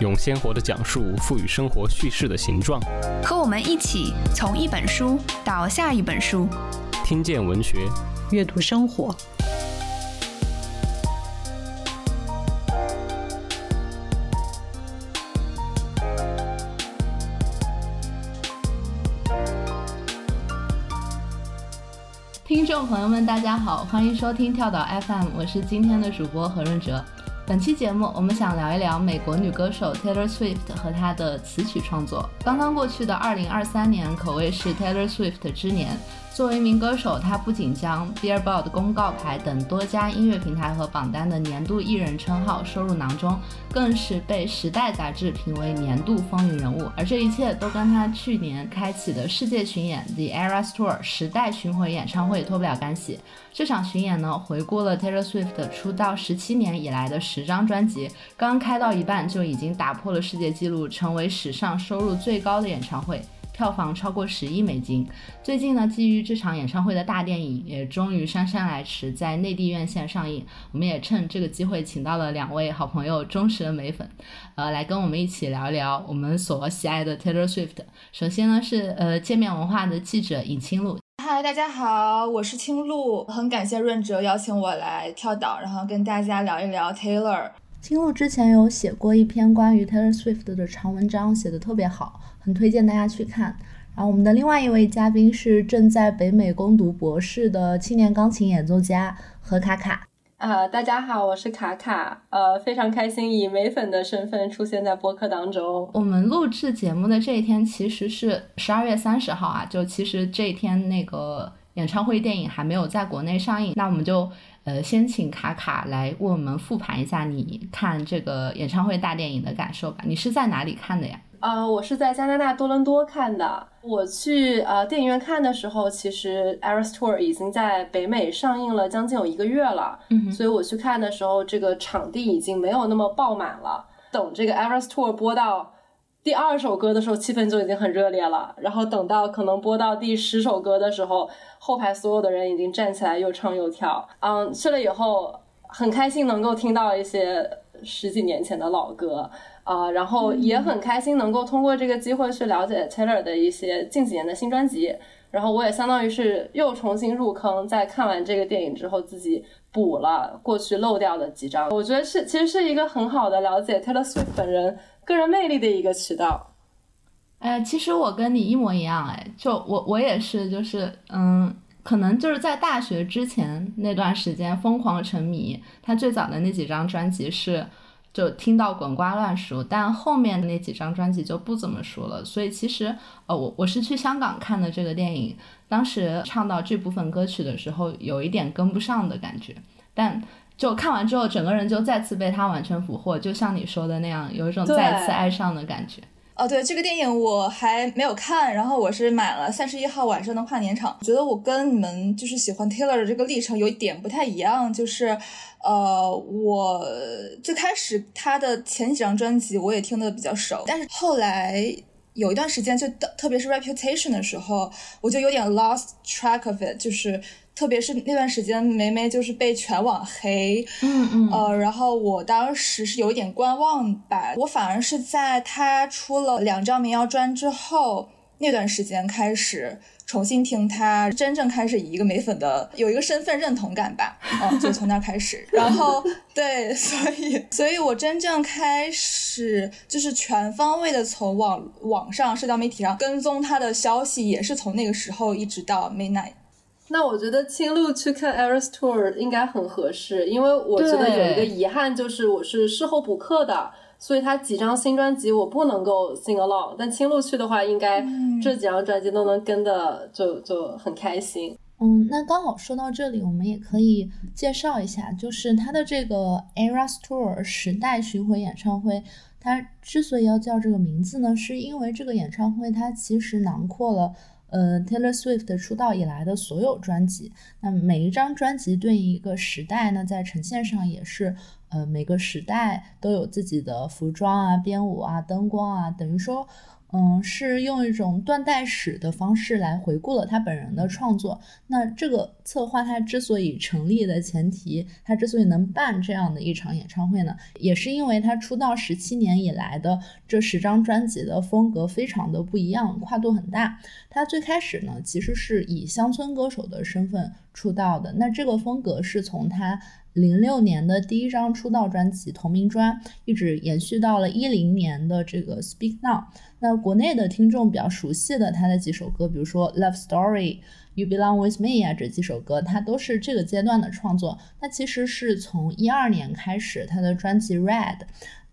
用鲜活的讲述赋予生活叙事的形状。和我们一起从一本书到下一本书，听见文学，阅读生活。听众朋友们，大家好，欢迎收听跳岛 FM，我是今天的主播何润哲。本期节目，我们想聊一聊美国女歌手 Taylor Swift 和她的词曲创作。刚刚过去的2023年，可谓是 Taylor Swift 之年。作为一名歌手，他不仅将 Billboard 公告牌等多家音乐平台和榜单的年度艺人称号收入囊中，更是被《时代》杂志评为年度风云人物。而这一切都跟他去年开启的世界巡演 The Eras Tour 时代巡回演唱会脱不了干系。这场巡演呢，回顾了 Taylor Swift 出道十七年以来的十张专辑，刚开到一半就已经打破了世界纪录，成为史上收入最高的演唱会。票房超过十亿美金。最近呢，基于这场演唱会的大电影也终于姗姗来迟，在内地院线上映。我们也趁这个机会，请到了两位好朋友、忠实的美粉，呃，来跟我们一起聊一聊我们所喜爱的 Taylor Swift。首先呢，是呃界面文化的记者尹清露。嗨，大家好，我是青露，很感谢润哲邀请我来跳岛，然后跟大家聊一聊 Taylor。青露之前有写过一篇关于 Taylor Swift 的长文章，写的特别好。很推荐大家去看。然后我们的另外一位嘉宾是正在北美攻读博士的青年钢琴演奏家何卡卡。啊，大家好，我是卡卡。呃，非常开心以美粉的身份出现在播客当中。我们录制节目的这一天其实是十二月三十号啊，就其实这一天那个演唱会电影还没有在国内上映。那我们就呃先请卡卡来为我们复盘一下你看这个演唱会大电影的感受吧。你是在哪里看的呀？呃，我是在加拿大多伦多看的。我去呃电影院看的时候，其实 Eras Tour 已经在北美上映了将近有一个月了。嗯，所以我去看的时候，这个场地已经没有那么爆满了。等这个 Eras Tour 播到第二首歌的时候，气氛就已经很热烈了。然后等到可能播到第十首歌的时候，后排所有的人已经站起来又唱又跳。嗯，去了以后很开心，能够听到一些十几年前的老歌。啊，然后也很开心能够通过这个机会去了解 Taylor 的一些近几年的新专辑，然后我也相当于是又重新入坑，在看完这个电影之后自己补了过去漏掉的几张，我觉得是其实是一个很好的了解 Taylor Swift 本人个人魅力的一个渠道。哎，其实我跟你一模一样，哎，就我我也是，就是嗯，可能就是在大学之前那段时间疯狂沉迷他最早的那几张专辑是。就听到滚瓜烂熟，但后面的那几张专辑就不怎么熟了。所以其实，呃，我我是去香港看的这个电影，当时唱到这部分歌曲的时候，有一点跟不上的感觉。但就看完之后，整个人就再次被他完全俘获，就像你说的那样，有一种再次爱上的感觉。哦，对，这个电影我还没有看，然后我是买了三十一号晚上的跨年场。觉得我跟你们就是喜欢 Taylor 的这个历程有一点不太一样，就是，呃，我最开始他的前几张专辑我也听得比较熟，但是后来有一段时间，就特别是 Reputation 的时候，我就有点 lost track of it，就是。特别是那段时间，梅梅就是被全网黑，嗯嗯，呃，然后我当时是有一点观望吧，我反而是在她出了两张民谣专之后那段时间开始重新听她，真正开始以一个美粉的有一个身份认同感吧，嗯，就从那开始，然后对，所以，所以我真正开始就是全方位的从网网上社交媒体上跟踪她的消息，也是从那个时候一直到 midnight。那我觉得青鹿去看 Eras Tour 应该很合适，因为我觉得有一个遗憾就是我是事后补课的，所以他几张新专辑我不能够 sing along。但青鹿去的话，应该这几张专辑都能跟的，就就很开心。嗯，那刚好说到这里，我们也可以介绍一下，就是他的这个 Eras Tour 时代巡回演唱会，它之所以要叫这个名字呢，是因为这个演唱会它其实囊括了呃 Taylor Swift 出道以来的所有专辑。那每一张专辑对应一个时代呢，在呈现上也是呃每个时代都有自己的服装啊、编舞啊、灯光啊，等于说。嗯，是用一种断代史的方式来回顾了他本人的创作。那这个策划他之所以成立的前提，他之所以能办这样的一场演唱会呢，也是因为他出道十七年以来的这十张专辑的风格非常的不一样，跨度很大。他最开始呢，其实是以乡村歌手的身份出道的。那这个风格是从他。零六年的第一张出道专辑同名专，一直延续到了一零年的这个 Speak Now。那国内的听众比较熟悉的他的几首歌，比如说 Love Story、You Belong With Me 啊这几首歌，它都是这个阶段的创作。那其实是从一二年开始，他的专辑 Red。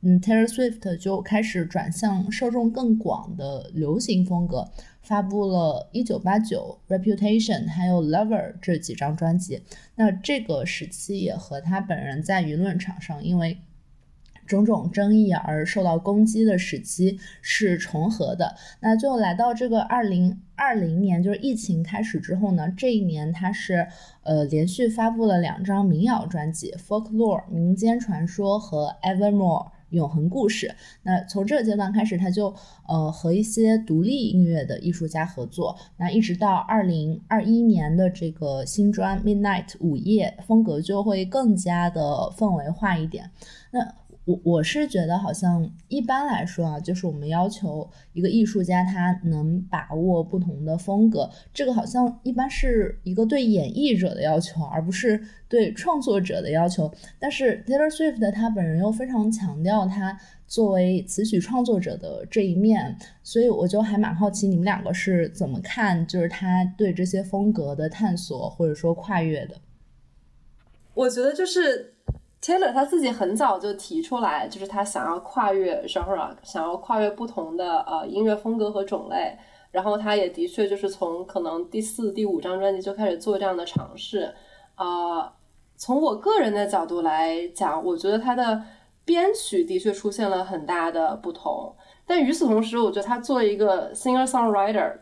嗯，Taylor Swift 就开始转向受众更广的流行风格，发布了《一九八九》、《Reputation》还有《Lover》这几张专辑。那这个时期也和他本人在舆论场上因为种种争议而受到攻击的时期是重合的。那最后来到这个二零二零年，就是疫情开始之后呢，这一年他是呃连续发布了两张民谣专辑，《Folklore》民间传说和《Evermore》。永恒故事。那从这个阶段开始，他就呃和一些独立音乐的艺术家合作。那一直到二零二一年的这个新专《Midnight 午夜》，风格就会更加的氛围化一点。那。我我是觉得，好像一般来说啊，就是我们要求一个艺术家他能把握不同的风格，这个好像一般是一个对演绎者的要求，而不是对创作者的要求。但是 Taylor Swift 他本人又非常强调他作为词曲创作者的这一面，所以我就还蛮好奇你们两个是怎么看，就是他对这些风格的探索或者说跨越的。我觉得就是。Taylor 他自己很早就提出来，就是他想要跨越 genre，想要跨越不同的呃音乐风格和种类。然后他也的确就是从可能第四、第五张专辑就开始做这样的尝试。啊，从我个人的角度来讲，我觉得他的编曲的确出现了很大的不同。但与此同时，我觉得他作为一个 singer songwriter，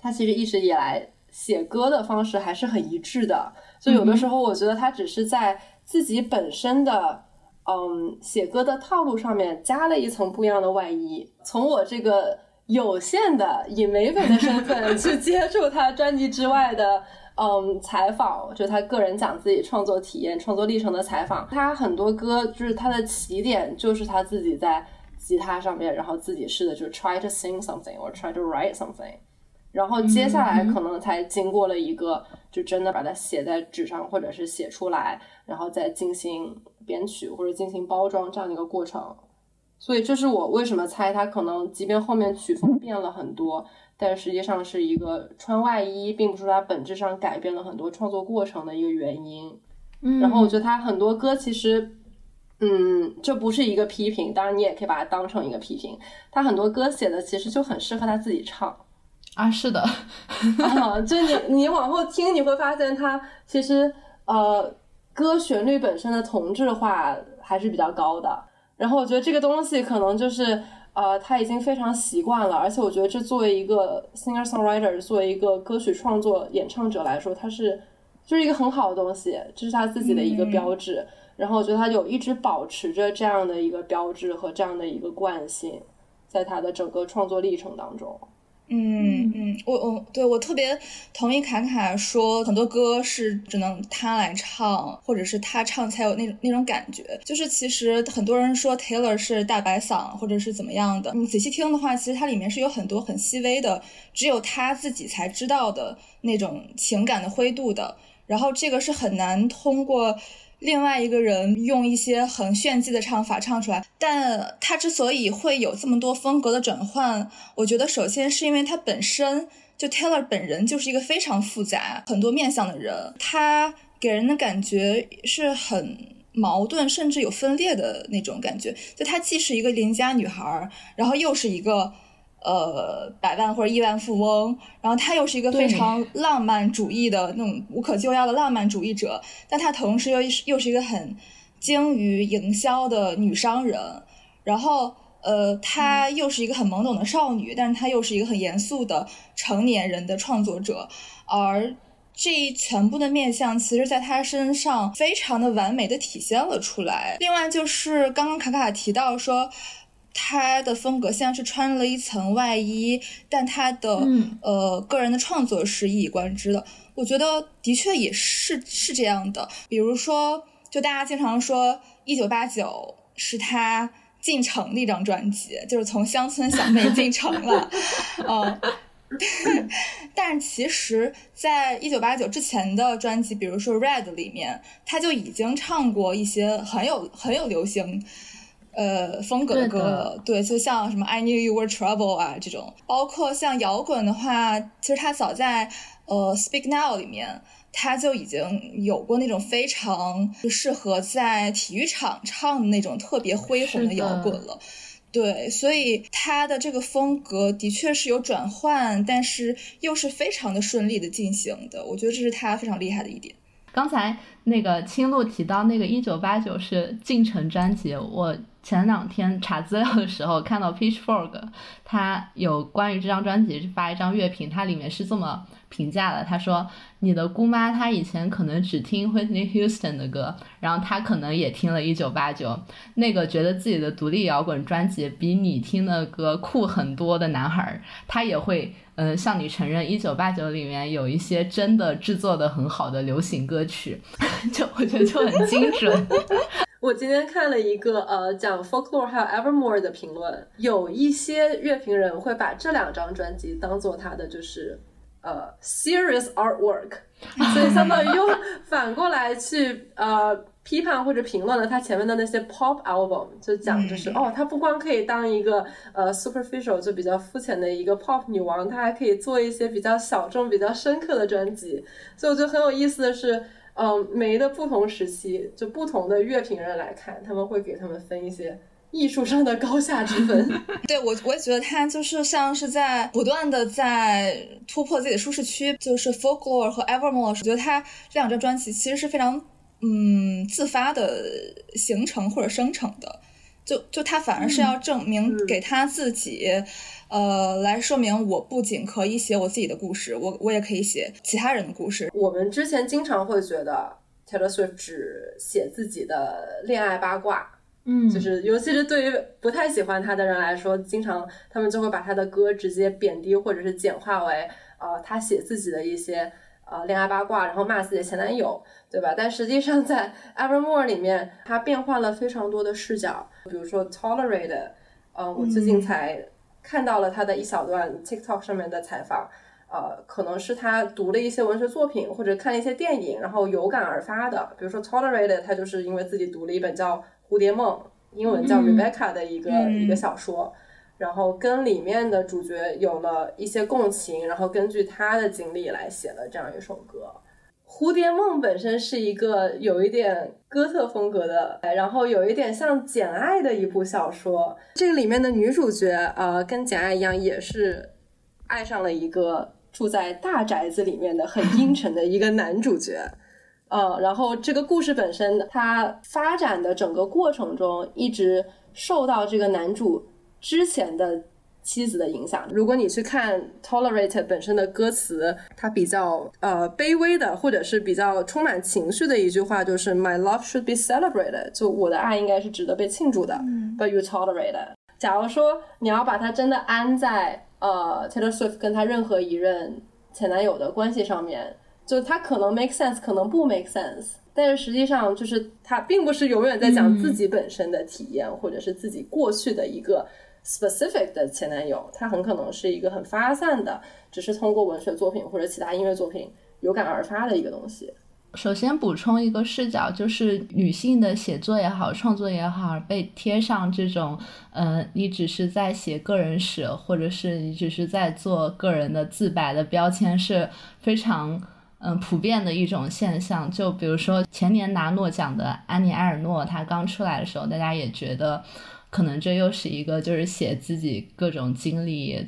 他其实一直以来写歌的方式还是很一致的。就有的时候，我觉得他只是在。自己本身的，嗯，写歌的套路上面加了一层不一样的外衣。从我这个有限的以美粉的身份 去接触他专辑之外的，嗯，采访，就他个人讲自己创作体验、创作历程的采访。他很多歌就是他的起点就是他自己在吉他上面，然后自己试的就是 try to sing something or try to write something。然后接下来可能才经过了一个，就真的把它写在纸上，或者是写出来，然后再进行编曲或者进行包装这样的一个过程。所以这是我为什么猜他可能，即便后面曲风变了很多，但实际上是一个穿外衣，并不是他本质上改变了很多创作过程的一个原因。嗯，然后我觉得他很多歌其实，嗯，这不是一个批评，当然你也可以把它当成一个批评。他很多歌写的其实就很适合他自己唱。啊，是的，啊，就你你往后听，你会发现它其实呃歌旋律本身的同质化还是比较高的。然后我觉得这个东西可能就是呃他已经非常习惯了，而且我觉得这作为一个 singer songwriter，作为一个歌曲创作演唱者来说，他是就是一个很好的东西，这是他自己的一个标志。然后我觉得他有一直保持着这样的一个标志和这样的一个惯性，在他的整个创作历程当中。嗯嗯，我我对我特别同意卡卡说，很多歌是只能他来唱，或者是他唱才有那种那种感觉。就是其实很多人说 Taylor 是大白嗓，或者是怎么样的，你仔细听的话，其实它里面是有很多很细微的，只有他自己才知道的那种情感的灰度的。然后这个是很难通过。另外一个人用一些很炫技的唱法唱出来，但他之所以会有这么多风格的转换，我觉得首先是因为他本身就 Taylor 本人就是一个非常复杂、很多面相的人，他给人的感觉是很矛盾，甚至有分裂的那种感觉。就他既是一个邻家女孩，然后又是一个。呃，百万或者亿万富翁，然后他又是一个非常浪漫主义的那种无可救药的浪漫主义者，但他同时又又是一个很精于营销的女商人。然后呃，她又是一个很懵懂的少女，但是她又是一个很严肃的成年人的创作者，而这一全部的面相，其实在她身上非常的完美的体现了出来。另外就是刚刚卡卡提到说。他的风格像是穿了一层外衣，但他的呃个人的创作是一以贯之的。我觉得的确也是是这样的。比如说，就大家经常说《一九八九》是他进城的一张专辑，就是从乡村小妹进城了，嗯。但其实，在一九八九之前的专辑，比如说《Red》里面，他就已经唱过一些很有很有流行。呃，风格的歌，对，就像什么 I Knew You Were Trouble 啊这种，包括像摇滚的话，其实他早在呃 Speak Now 里面，他就已经有过那种非常适合在体育场唱的那种特别恢宏的摇滚了。对，所以他的这个风格的确是有转换，但是又是非常的顺利的进行的。我觉得这是他非常厉害的一点。刚才那个青露提到那个一九八九是进程专辑，我。前两天查资料的时候，看到 Pitchfork，他有关于这张专辑发一张乐评，它里面是这么评价了：他说，你的姑妈她以前可能只听 Whitney Houston 的歌，然后她可能也听了一九八九，那个觉得自己的独立摇滚专辑比你听的歌酷很多的男孩，他也会嗯向你承认一九八九里面有一些真的制作的很好的流行歌曲，就我觉得就很精准。我今天看了一个呃讲 folklore 还有 Evermore 的评论，有一些乐评人会把这两张专辑当做他的就是呃 serious artwork，所以相当于又 反过来去呃批判或者评论了他前面的那些 pop album，就讲就是哦，他不光可以当一个呃 superficial 就比较肤浅的一个 pop 女王，他还可以做一些比较小众、比较深刻的专辑，所以我觉得很有意思的是。嗯，梅的不同时期，就不同的乐评人来看，他们会给他们分一些艺术上的高下之分。对我，我也觉得他就是像是在不断的在突破自己的舒适区。就是 Folklore 和 Evermore，我觉得他这两张专辑其实是非常嗯自发的形成或者生成的。就就他反而是要证明给他自己。呃，来说明我不仅可以写我自己的故事，我我也可以写其他人的故事。我们之前经常会觉得 Taylor Swift 只写自己的恋爱八卦，嗯，就是尤其是对于不太喜欢他的人来说，经常他们就会把他的歌直接贬低或者是简化为，呃，他写自己的一些呃恋爱八卦，然后骂自己的前男友，对吧？但实际上在 Evermore 里面，他变换了非常多的视角，比如说 Tolerate，呃，我最近才。看到了他的一小段 TikTok 上面的采访，呃，可能是他读了一些文学作品或者看了一些电影，然后有感而发的。比如说 Tolerated，他就是因为自己读了一本叫《蝴蝶梦》，英文叫 Rebecca 的一个一个小说，然后跟里面的主角有了一些共情，然后根据他的经历来写了这样一首歌。蝴蝶梦本身是一个有一点哥特风格的，然后有一点像简爱的一部小说。这个里面的女主角，呃，跟简爱一样，也是爱上了一个住在大宅子里面的很阴沉的一个男主角。呃，然后这个故事本身，它发展的整个过程中，一直受到这个男主之前的。妻子的影响。如果你去看《Tolerate》本身的歌词，它比较呃卑微的，或者是比较充满情绪的一句话，就是 “My love should be celebrated”，就我的爱应该是值得被庆祝的。嗯 But you tolerate it。假如说你要把它真的安在呃 Taylor Swift 跟他任何一任前男友的关系上面，就他可能 make sense，可能不 make sense。但是实际上，就是他并不是永远在讲自己本身的体验，或者是自己过去的一个。specific 的前男友，他很可能是一个很发散的，只是通过文学作品或者其他音乐作品有感而发的一个东西。首先补充一个视角，就是女性的写作也好，创作也好，被贴上这种，呃，你只是在写个人史，或者是你只是在做个人的自白的标签，是非常嗯普遍的一种现象。就比如说前年拿诺奖的安妮埃尔诺，她刚出来的时候，大家也觉得。可能这又是一个就是写自己各种经历，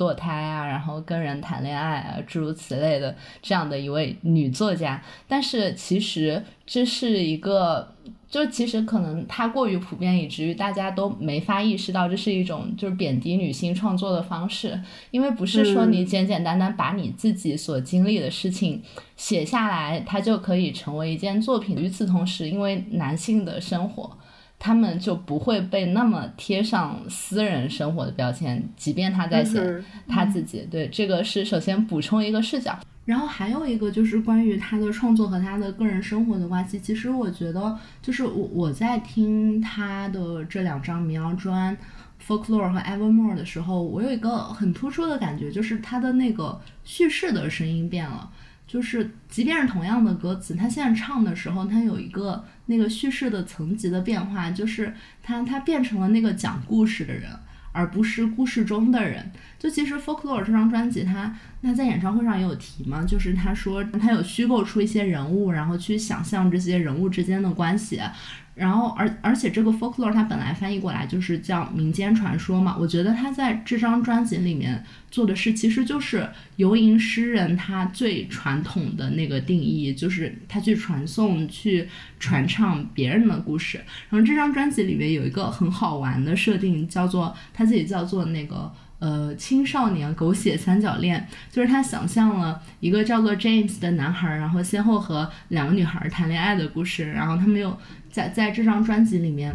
堕胎啊，然后跟人谈恋爱啊，诸如此类的这样的一位女作家。但是其实这是一个。就其实可能它过于普遍，以至于大家都没法意识到这是一种就是贬低女性创作的方式。因为不是说你简简单单把你自己所经历的事情写下来，它就可以成为一件作品。与此同时，因为男性的生活，他们就不会被那么贴上私人生活的标签，即便他在写他自己。对，这个是首先补充一个视角。然后还有一个就是关于他的创作和他的个人生活的关系。其实我觉得，就是我我在听他的这两张民谣专《Folklore》和《Evermore》的时候，我有一个很突出的感觉，就是他的那个叙事的声音变了。就是即便是同样的歌词，他现在唱的时候，他有一个那个叙事的层级的变化，就是他他变成了那个讲故事的人。而不是故事中的人。就其实《Folklore》这张专辑，他那在演唱会上也有提嘛，就是他说他有虚构出一些人物，然后去想象这些人物之间的关系。然后，而而且这个 folklore 它本来翻译过来就是叫民间传说嘛。我觉得他在这张专辑里面做的事，其实就是游吟诗人他最传统的那个定义，就是他去传颂、去传唱别人的故事。然后这张专辑里面有一个很好玩的设定，叫做他自己叫做那个。呃，青少年狗血三角恋，就是他想象了一个叫做 James 的男孩，然后先后和两个女孩谈恋爱的故事，然后他们又在在这张专辑里面，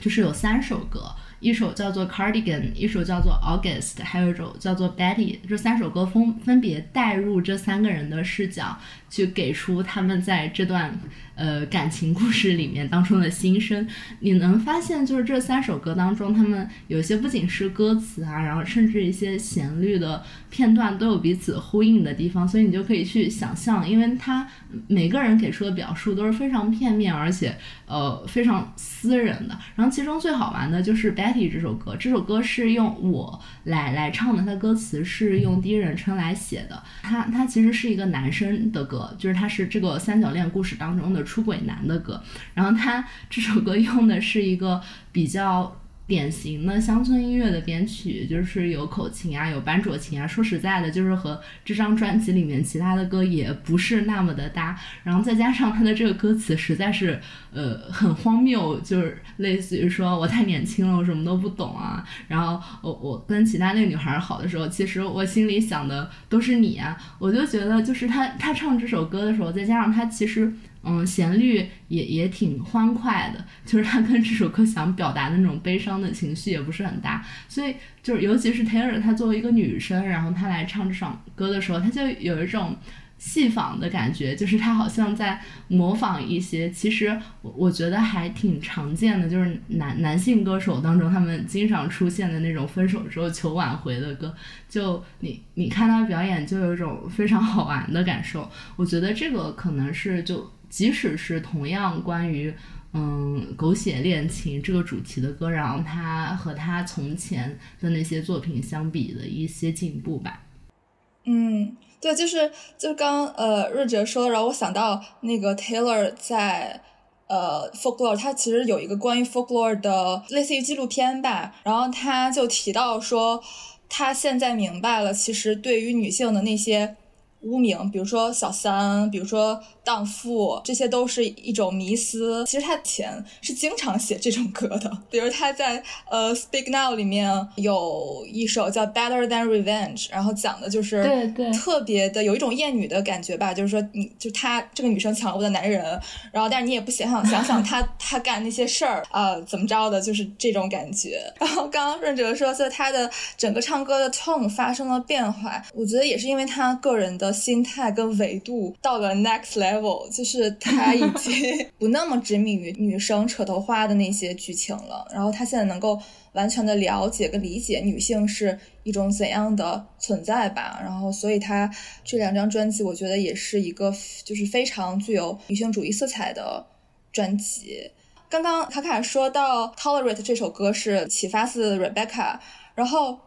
就是有三首歌。一首叫做 Cardigan，一首叫做 August，还有一首叫做 Betty。这三首歌分分别带入这三个人的视角，去给出他们在这段呃感情故事里面当中的心声。你能发现，就是这三首歌当中，他们有些不仅是歌词啊，然后甚至一些旋律的片段都有彼此呼应的地方，所以你就可以去想象，因为他每个人给出的表述都是非常片面，而且呃非常私人的。然后其中最好玩的就是 Betty。这首歌，这首歌是用我来来唱的，它歌词是用第一人称来写的。它它其实是一个男生的歌，就是他是这个三角恋故事当中的出轨男的歌。然后他这首歌用的是一个比较。典型的乡村音乐的编曲，就是有口琴啊，有班卓琴啊。说实在的，就是和这张专辑里面其他的歌也不是那么的搭。然后再加上他的这个歌词实在是，呃，很荒谬，就是类似于说我太年轻了，我什么都不懂啊。然后我我跟其他那个女孩好的时候，其实我心里想的都是你啊。我就觉得，就是他他唱这首歌的时候，再加上他其实。嗯，旋律也也挺欢快的，就是他跟这首歌想表达的那种悲伤的情绪也不是很大，所以就是尤其是 Taylor，她作为一个女生，然后她来唱这首歌的时候，她就有一种戏仿的感觉，就是她好像在模仿一些，其实我我觉得还挺常见的，就是男男性歌手当中他们经常出现的那种分手之后求挽回的歌，就你你看他表演就有一种非常好玩的感受，我觉得这个可能是就。即使是同样关于嗯狗血恋情这个主题的歌，然后他和他从前的那些作品相比的一些进步吧。嗯，对，就是就刚呃瑞哲说，然后我想到那个 Taylor 在呃 Folklore，他其实有一个关于 Folklore 的类似于纪录片吧，然后他就提到说，他现在明白了，其实对于女性的那些污名，比如说小三，比如说。荡妇，这些都是一种迷思。其实他前是经常写这种歌的，比如他在呃《Speak Now》里面有一首叫《Better Than Revenge》，然后讲的就是对对特别的有一种厌女的感觉吧，就是说你就他这个女生抢了我的男人，然后但是你也不想想想想他他干那些事儿啊怎么着的，就是这种感觉。然后刚刚润哲说，就他的整个唱歌的 tone 发生了变化，我觉得也是因为他个人的心态跟维度到了 next level。就是他已经 不那么执迷于女生扯头花的那些剧情了，然后他现在能够完全的了解跟理解女性是一种怎样的存在吧，然后所以他这两张专辑我觉得也是一个就是非常具有女性主义色彩的专辑。刚刚卡卡说到《Tolerate》这首歌是启发自 Rebecca，然后。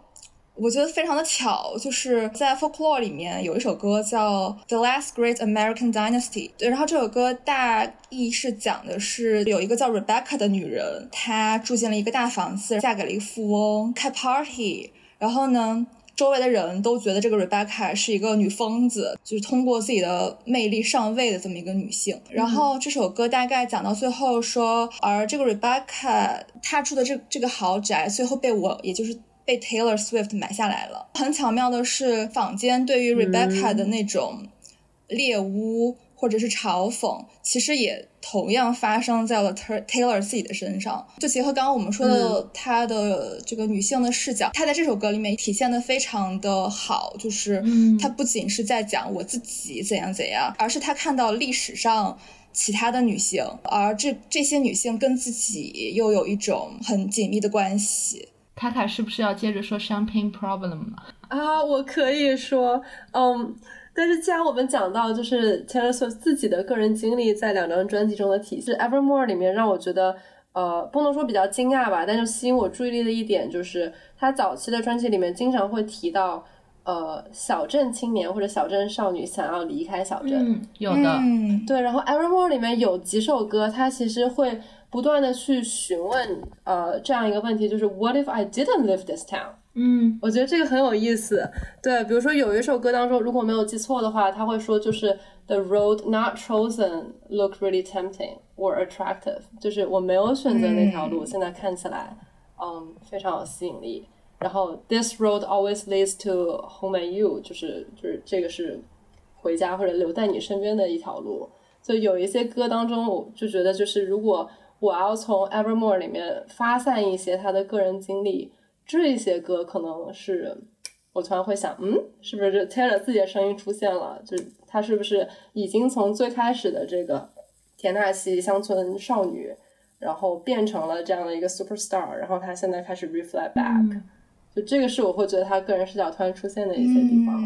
我觉得非常的巧，就是在 folklore 里面有一首歌叫《The Last Great American Dynasty》。对，然后这首歌大意是讲的是有一个叫 Rebecca 的女人，她住进了一个大房子，嫁给了一个富翁，开 party。然后呢，周围的人都觉得这个 Rebecca 是一个女疯子，就是通过自己的魅力上位的这么一个女性。然后这首歌大概讲到最后说，而这个 Rebecca 她住的这这个豪宅，最后被我，也就是被 Taylor Swift 买下来了。很巧妙的是，坊间对于 Rebecca 的那种猎巫。或者是嘲讽，其实也同样发生在了 Taylor 自己的身上。就结合刚刚我们说的，她的这个女性的视角，她在这首歌里面体现的非常的好。就是她不仅是在讲我自己怎样怎样，而是她看到历史上其他的女性，而这这些女性跟自己又有一种很紧密的关系。卡卡是不是要接着说 Champagne Problem 呢？啊，我可以说，嗯。但是既然我们讲到就是 Taylor Swift 自己的个人经历在两张专辑中的体现，Evermore 里面让我觉得，呃，不能说比较惊讶吧，但是吸引我注意力的一点就是，他早期的专辑里面经常会提到，呃，小镇青年或者小镇少女想要离开小镇，嗯有的，对。然后 Evermore 里面有几首歌，它其实会不断的去询问，呃，这样一个问题，就是 What if I didn't live this town？嗯，我觉得这个很有意思。对，比如说有一首歌当中，如果没有记错的话，他会说就是 The road not chosen look really tempting or attractive，就是我没有选择那条路，现在看起来，嗯，非常有吸引力。然后 This road always leads to home and you，就是就是这个是回家或者留在你身边的一条路。所以有一些歌当中，我就觉得就是如果我要从 Evermore 里面发散一些他的个人经历。这些歌可能是我突然会想，嗯，是不是就贴着自己的声音出现了？就是他是不是已经从最开始的这个田纳西乡村少女，然后变成了这样的一个 superstar，然后他现在开始 reflect back，就这个是我会觉得他个人视角突然出现的一些地方，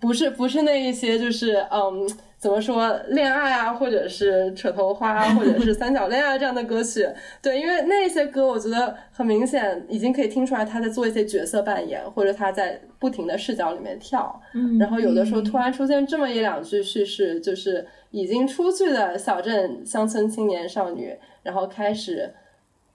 不是不是那一些就是嗯。怎么说恋爱啊，或者是扯头花，或者是三角恋啊这样的歌曲，对，因为那些歌我觉得很明显，已经可以听出来他在做一些角色扮演，或者他在不停的视角里面跳。嗯，然后有的时候突然出现这么一两句叙事，就是已经出去的小镇乡村青年少女，然后开始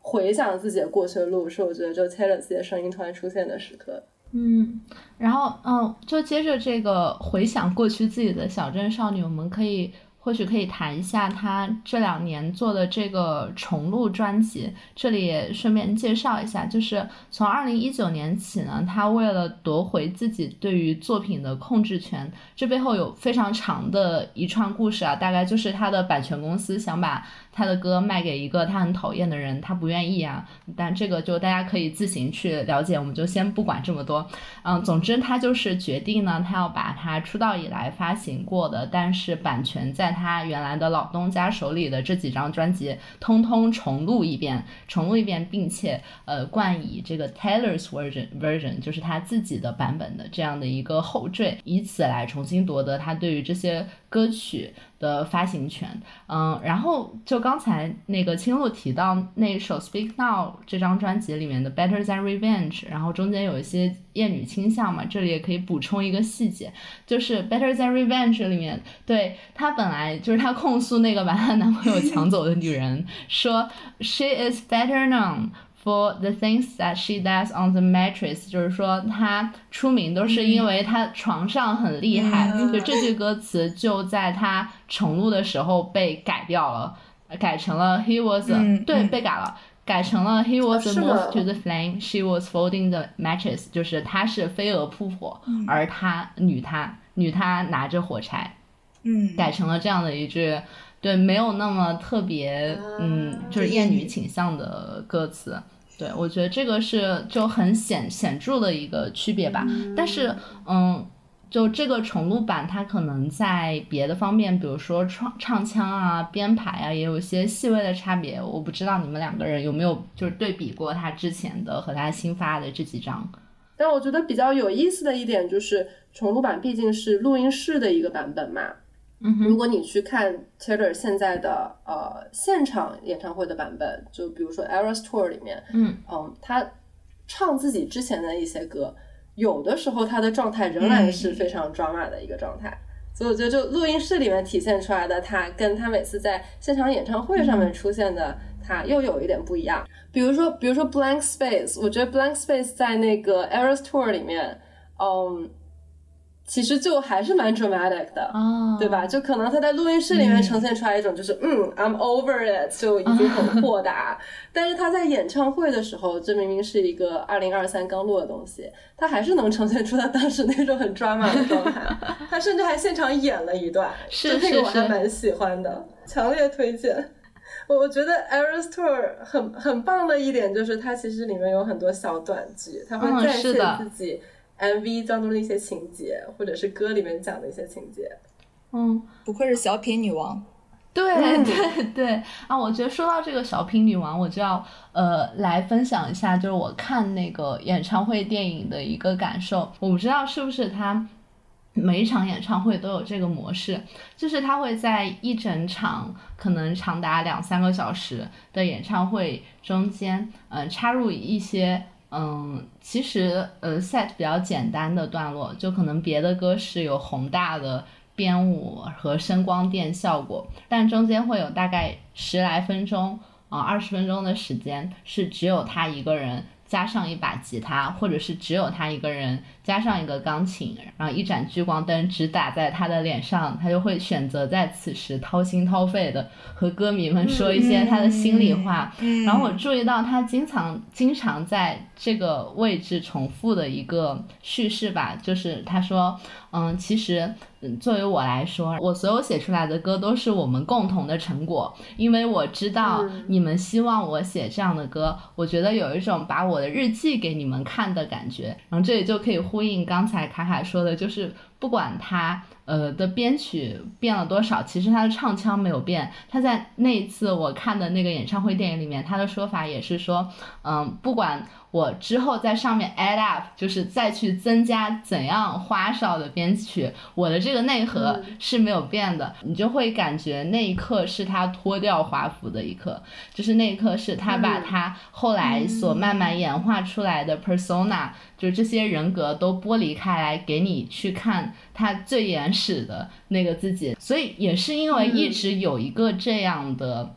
回想自己的过去的路，是我觉得就 Taylor 自己的声音突然出现的时刻。嗯，然后嗯，就接着这个回想过去自己的小镇少女，我们可以。或许可以谈一下她这两年做的这个重录专辑，这里也顺便介绍一下，就是从二零一九年起呢，她为了夺回自己对于作品的控制权，这背后有非常长的一串故事啊，大概就是她的版权公司想把他的歌卖给一个他很讨厌的人，他不愿意啊，但这个就大家可以自行去了解，我们就先不管这么多，嗯，总之他就是决定呢，他要把他出道以来发行过的，但是版权在他原来的老东家手里的这几张专辑，通通重录一遍，重录一遍，并且呃冠以这个 Taylor's version version，就是他自己的版本的这样的一个后缀，以此来重新夺得他对于这些歌曲。的发行权，嗯，然后就刚才那个青露提到那首《Speak Now》这张专辑里面的《Better Than Revenge》，然后中间有一些厌女倾向嘛，这里也可以补充一个细节，就是《Better Than Revenge》里面，对她本来就是她控诉那个把她男朋友抢走的女人，说 She is better now。For the things that she does on the mattress，就是说她出名都是因为她床上很厉害，就这句歌词就在她重录的时候被改掉了，改成了 He was 对被改了，改成了 He was most to the flame，she was folding the mattress，就是她是飞蛾扑火，而她女她女她拿着火柴，嗯，改成了这样的一句。对，没有那么特别，嗯，就是厌女倾向的歌词。对，我觉得这个是就很显显著的一个区别吧。但是，嗯，就这个重录版，它可能在别的方面，比如说唱唱腔啊、编排啊，也有一些细微的差别。我不知道你们两个人有没有就是对比过他之前的和他新发的这几张。但我觉得比较有意思的一点就是，重录版毕竟是录音室的一个版本嘛。如果你去看 Taylor 现在的呃现场演唱会的版本，就比如说 Eras Tour 里面，嗯嗯，他唱自己之前的一些歌，有的时候他的状态仍然是非常 drama 的一个状态，所以我觉得就录音室里面体现出来的他，跟他每次在现场演唱会上面出现的他又有一点不一样。比如说，比如说 Blank Space，我觉得 Blank Space 在那个 Eras Tour 里面。嗯，其实就还是蛮 dramatic 的，哦对吧？就可能他在录音室里面呈现出来一种就是嗯，I'm over it，就已经很豁达。但是他在演唱会的时候，这明明是一个二零二三刚录的东西，他还是能呈现出他当时那种很 drama 的状态。他甚至还现场演了一段，是就那个我还蛮喜欢的，强烈推荐。我我觉得 Eras Tour 很很棒的一点就是，它其实里面有很多小短剧，它会嗯再现自己 MV 当中的一些情节，或者是歌里面讲的一些情节。嗯，不愧是小品女王。对 对对啊！我觉得说到这个小品女王，我就要呃来分享一下，就是我看那个演唱会电影的一个感受。我不知道是不是他每一场演唱会都有这个模式，就是他会在一整场可能长达两三个小时的演唱会中间，呃，插入一些。嗯，其实呃，set 比较简单的段落，就可能别的歌是有宏大的编舞和声光电效果，但中间会有大概十来分钟啊，二十分钟的时间是只有他一个人加上一把吉他，或者是只有他一个人加上一个钢琴，然后一盏聚光灯直打在他的脸上，他就会选择在此时掏心掏肺的和歌迷们说一些他的心里话。嗯然后我注意到他经常经常在这个位置重复的一个叙事吧，就是他说，嗯，其实嗯作为我来说，我所有写出来的歌都是我们共同的成果，因为我知道嗯你们希望我写这样的歌，我觉得有一种把我的日记给你们看的感觉。然后这里就可以呼应刚才卡卡说的，就是不管他呃的编曲变了多少，其实他的唱腔没有变。他在那一次我看的那个演唱会电影里面，他的说法也是说，嗯，不管我之后在上面 add up，就是再去增加怎样花哨的编曲，我的这个内核是没有变的。你就会感觉那一刻是他脱掉华服的一刻，就是那一刻是他把嗯他后来所慢慢演化出来的 persona，、就是这些人格都剥离开来，给你去看他最原始的那个自己。所以也是因为一直有一个这样的。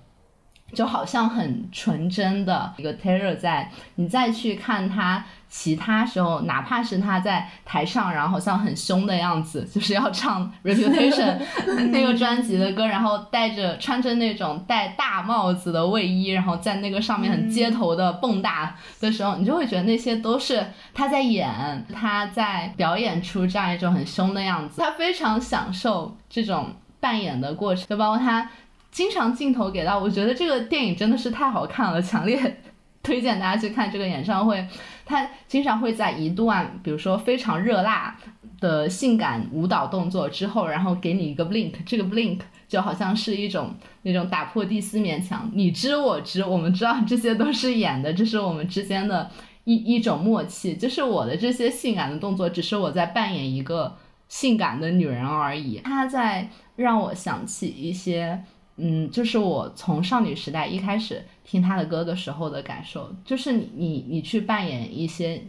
就好像很纯真的一个 Taylor 在，你再去看他其他时候，哪怕是他在台上，然后好像很凶的样子，就是要唱 Reputation 那个专辑的歌，然后戴着穿着那种戴大帽子的卫衣，然后在那个上面很街头的蹦跶的时候，你就会觉得那些都是他在演，他在表演出这样一种很凶的样子，他非常享受这种扮演的过程，就包括他。经常镜头给到，我觉得这个电影真的是太好看了，强烈推荐大家去看这个演唱会。他经常会在一段，比如说非常热辣的性感舞蹈动作之后，然后给你一个 blink，这个 blink 就好像是一种那种打破第四面墙，你知我知，我们知道这些都是演的，这是我们之间的一一种默契，就是我的这些性感的动作，只是我在扮演一个性感的女人而已。他在让我想起一些。嗯，就是我从少女时代一开始听她的歌的时候的感受，就是你你你去扮演一些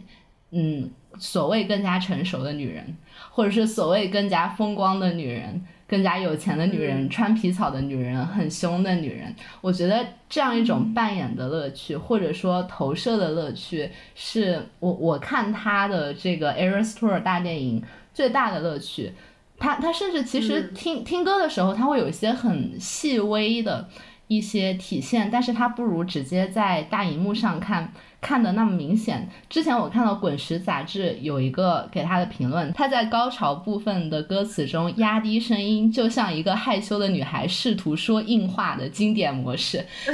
嗯所谓更加成熟的女人，或者是所谓更加风光的女人，更加有钱的女人，穿皮草的女人，很凶的女人。我觉得这样一种扮演的乐趣，或者说投射的乐趣，是我我看她的这个 Eras Tour 大电影最大的乐趣。他他甚至其实听、听歌的时候，他会有一些很细微的一些体现，但是他不如直接在大荧幕上看看的那么明显。之前我看到《滚石》杂志有一个给他的评论，他在高潮部分的歌词中压低声音，就像一个害羞的女孩试图说硬话的经典模式。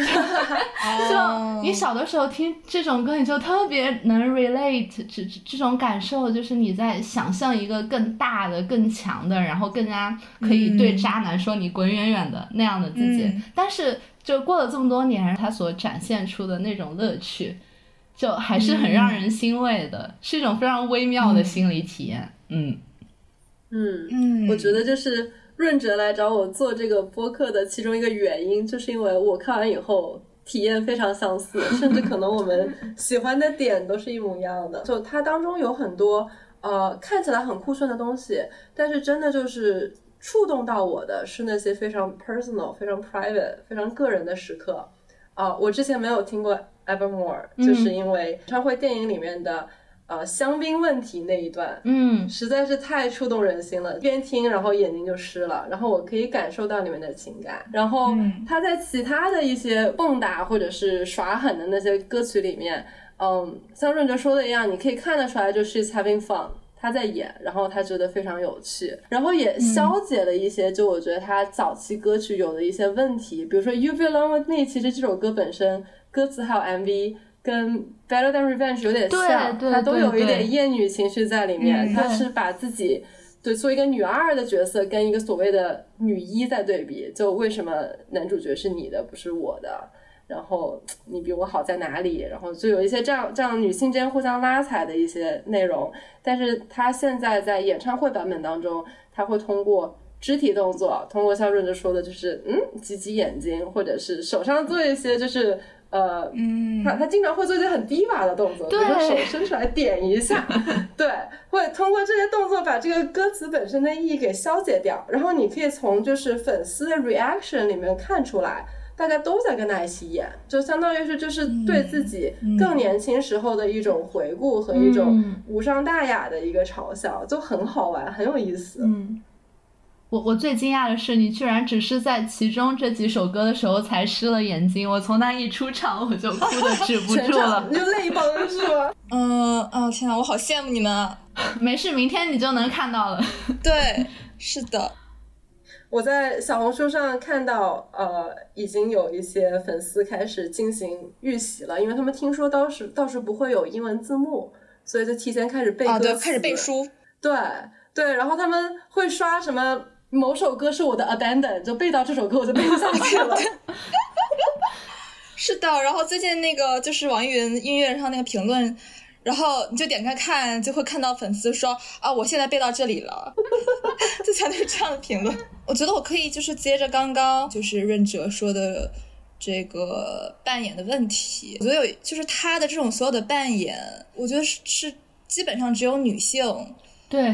就你小的时候听这种歌，你就特别能 relate 这这这种感受，就是你在想象一个更大的、更强的，然后更加可以对渣男说你滚远远的那样的自己。嗯但是就过了这么多年，他所展现出的那种乐趣，就还是很让人欣慰的，是一种非常微妙的心理体验。嗯嗯，嗯，我觉得就是润哲来找我做这个播客的其中一个原因，就是因为我看完以后体验非常相似，甚至可能我们喜欢的点都是一模一样的。就它当中有很多呃看起来很酷炫的东西，但是真的就是触动到我的是那些非常 personal、非常 private、非常个人的时刻。啊、我之前没有听过 Evermore，就是因为演唱会电影里面的。呃香槟问题那一段，嗯，实在是太触动人心了，边听然后眼睛就湿了，然后我可以感受到里面的情感。然后他在其他的一些蹦跶或者是耍狠的那些歌曲里面，嗯，像润哲说的一样，你可以看得出来，就是 she's having fun。他在演，然后他觉得非常有趣，然后也消解了一些，就我觉得他早期歌曲有的一些问题，比如说 You Belong With Me，其实这首歌本身歌词还有 MV 跟 Better Than Revenge 有点像，对对它都有一点厌女情绪在里面，嗯他是把自己。对，作为一个女二的角色，跟一个所谓的女一在对比，就为什么男主角是你的，不是我的？然后你比我好在哪里？然后就有一些这样这样女性之间互相拉踩的一些内容，但是他现在在演唱会版本当中，他会通过肢体动作，通过像润哲说的，就是嗯挤挤眼睛，或者是手上做一些就是呃嗯，他他经常会做一些很低瓦的动作，比如说手伸出来点一下，对，会通过这些动作把这个歌词本身的意义给消解掉，然后你可以从就是粉丝的 reaction 里面看出来。大家都在跟他一起演，就相当于是就是对自己更年轻时候的一种回顾和一种嗯。无伤大雅的一个嘲笑，就很好玩，很有意思。嗯，我我最惊讶的是，你居然只是在其中这几首歌的时候才湿了眼睛，我从那一出场我就哭的止不住了你。就泪崩是吗？嗯 啊，天啊，我好羡慕你们啊！没事，明天你就能看到了。对，是的，我在小红书上看到，呃，已经有一些粉丝开始进行预习了，因为他们听说当时到时不会有英文字幕，所以就提前开始背歌啊，词，对，开始背。书，对对，然后他们会刷什么某首歌是我的 abandon，就背到这首歌我就背不下去了。是的。然后最近那个就是网易云音乐上那个评论。然后你就点开看，就会看到粉丝说啊，我现在背到这里了，就全都是这样的评论。我觉得我可以就是接着刚刚就是润哲说的这个扮演的问题，我觉得有就是他的这种所有的扮演，我觉得是是基本上只有女性对，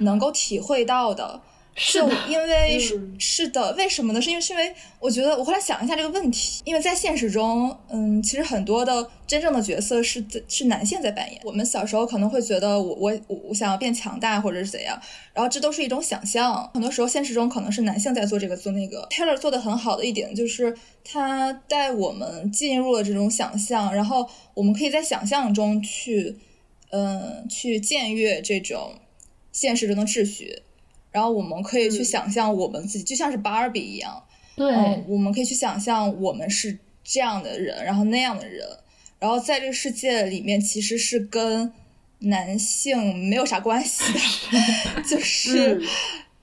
能够体会到的。是因为是、嗯是的，为什么呢？是因为是因为我觉得我后来想一下这个问题，因为在现实中，嗯，其实很多的真正的角色是在是男性在扮演。我们小时候可能会觉得我我我我想要变强大或者是怎样，然后这都是一种想象。很多时候现实中可能是男性在做这个做那个。Taylor 做的很好的一点就是他带我们进入了这种想象，然后我们可以在想象中去，嗯，去僭越这种现实中的秩序。然后我们可以去嗯。想象我们自己，就像是芭比一样，对，嗯，我们可以去想象我们是这样的人，然后那样的人，然后在这个世界里面其实是跟男性没有啥关系的，就是嗯。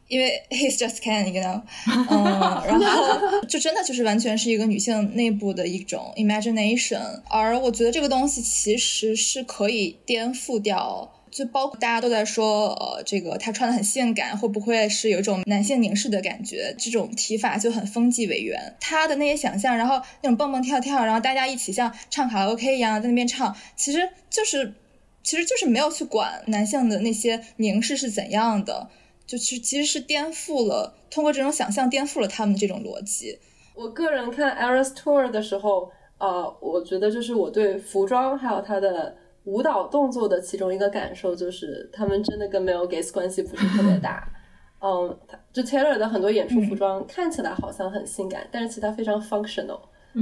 因为 he's just can，you know，嗯，然后就真的就是完全是一个女性内部的一种 imagination，而我觉得这个东西其实是可以颠覆掉。就包括大家都在说，呃，这个他穿的很性感，会不会是有一种男性凝视的感觉？这种提法就很风纪委员。他的那些想象，然后那种蹦蹦跳跳，然后大家一起像唱卡拉 OK 一样在那边唱，其实就是，其实就是没有去管男性的那些凝视是怎样的，就是其实是颠覆了，通过这种想象颠覆了他们的这种逻辑。我个人看 Eris Tour 的时候，呃，我觉得就是我对服装还有他的舞蹈动作的其中一个感受就是，他们真的跟 male gaze 关系不是特别大。嗯，就 Taylor 的很多演出服装看起来好像很性感，但是其实它非常 functional，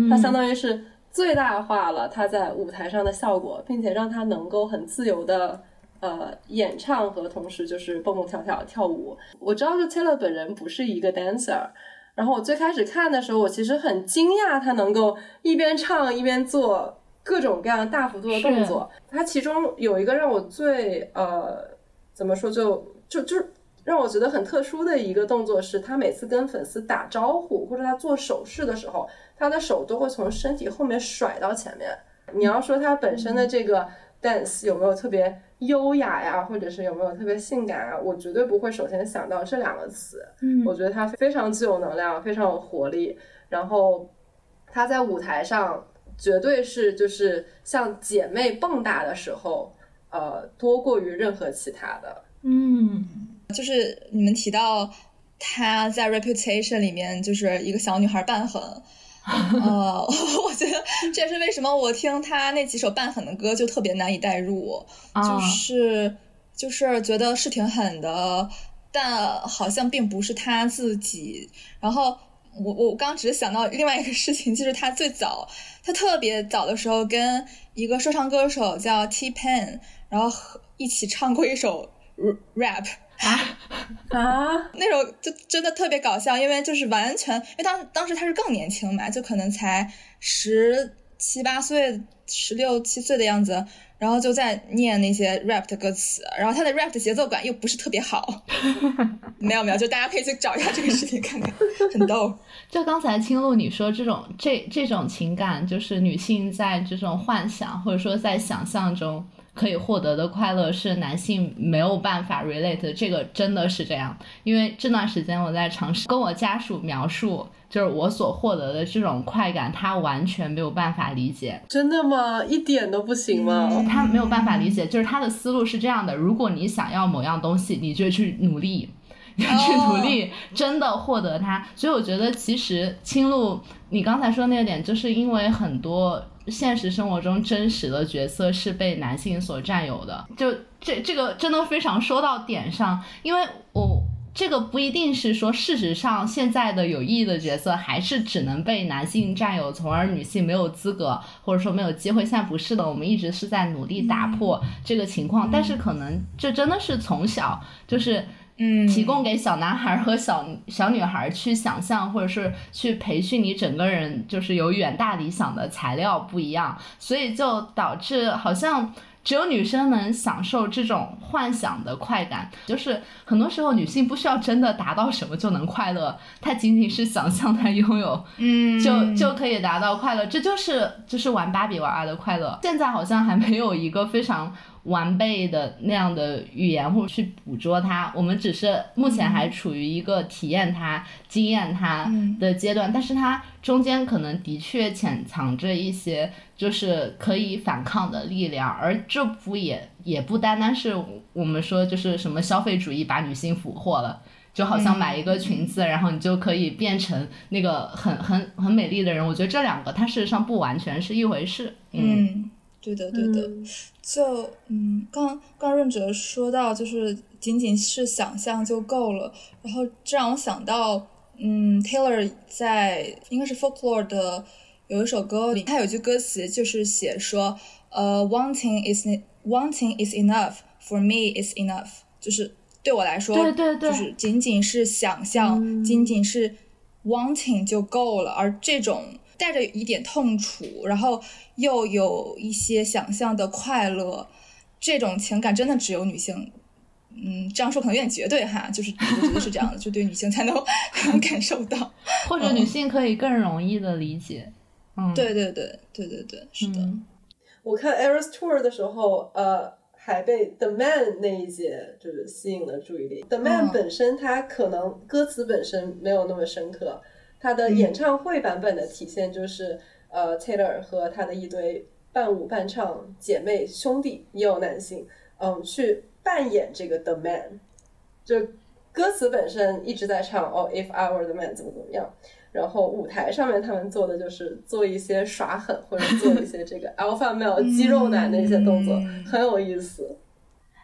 它相当于是最大化了他在舞台上的效果，并且让他能够很自由的呃演唱和同时就是蹦蹦跳跳跳舞。我知道，就 Taylor 本人不是一个 dancer。然后我最开始看的时候，我其实很惊讶，他能够一边唱一边做各种各样大幅度的动作。他其中有一个让我最呃怎么说就就就让我觉得很特殊的一个动作是，他每次跟粉丝打招呼或者他做手势的时候，他的手都会从身体后面甩到前面。你要说他本身的这个 dance 有没有特别优雅呀，或者是有没有特别性感啊？我绝对不会首先想到这两个词。嗯我觉得他非常具有能量，非常有活力。然后他在舞台上绝对是就是像姐妹蹦跶的时候，呃，多过于任何其他的。嗯，就是你们提到她在 Reputation 里面就是一个小女孩扮狠，呃，我觉得这也是为什么我听他那几首扮狠的歌就特别难以代入，就是就是觉得是挺狠的，但好像并不是他自己。然后我我刚只是想到另外一个事情，就是他最早他特别早的时候跟一个说唱歌手叫 T Pain，然后一起唱过一首 rap。啊啊！那首就真的特别搞笑，因为就是完全，因为当当时他是更年轻嘛，就可能才十七八岁、十六七岁的样子，然后就在念那些 rap 的歌词，然后他的 rap 的节奏感又不是特别好。没有没有，就大家可以去找一下这个视频看看，很逗。就刚才青露你说这种这这种情感，就是女性在这种幻想或者说在想象中。可以获得的快乐是男性没有办法 relate，这个真的是这样。因为这段时间我在尝试跟我家属描述，就是我所获得的这种快感，他完全没有办法理解。真的吗？一点都不行吗？他没有办法理解，就是他的思路是这样的：如果你想要某样东西，你就去努力，去努力，真的获得它。所以我觉得，其实青露，你刚才说那个点，就是因为很多。现实生活中真实的角色是被男性所占有的，就这这个真的非常说到点上，因为我这个不一定是说事实上现在的有意义的角色还是只能被男性占有，从而女性没有资格或者说没有机会。现在不是的，我们一直是在努力打破这个情况，但是可能这真的是从小就是。嗯，提供给小男孩和小小女孩去想象，或者是去培训你整个人，就是有远大理想的材料不一样，所以就导致好像只有女生能享受这种幻想的快感。就是很多时候女性不需要真的达到什么就能快乐，她仅仅是想象她拥有，嗯，就就可以达到快乐。这就是就是玩芭比娃娃的快乐。现在好像还没有一个非常。完备的那样的语言或者去捕捉它，我们只是目前还处于一个体验它、经验它的阶段，但是它中间可能的确潜藏着一些就是可以反抗的力量，而这不也也不单单是我们说就是什么消费主义把女性俘获了，就好像买一个裙子，然后你就可以变成那个很很很美丽的人。我觉得这两个它事实上不完全是一回事。嗯，对的，对的。就嗯，刚刚润哲说到，就是仅仅是想象就够了，然后这让我想到，嗯，Taylor 在应该是 Folklore 的有一首歌里，他有句歌词就是写说，呃，wanting is wanting is enough for me is enough，就是对我来说，对对对，就是仅仅是想象，仅仅是 wanting 就够了，而这种。带着一点痛楚，然后又有一些想象的快乐，这种情感真的只有女性，嗯，这样说可能有点绝对哈，就是我觉得是这样的，就对女性才能 感受到，或者女性可以更容易的理解。嗯，对对对对对对，是的。我看 Eras Tour 的时候，呃，还被 The Man 那一节就是吸引了注意力。The Man 本身它可能歌词本身没有那么深刻。他的演唱会版本的体现就是，呃，Taylor 和他的一堆伴舞伴唱姐妹兄弟，也有男性，嗯，去扮演这个 The Man，就歌词本身一直在唱哦，If I Were The Man 怎么怎么样，然后舞台上面他们做的就是做一些耍狠或者做一些这个 Alpha Male 肌肉男的一些动作，很有意思。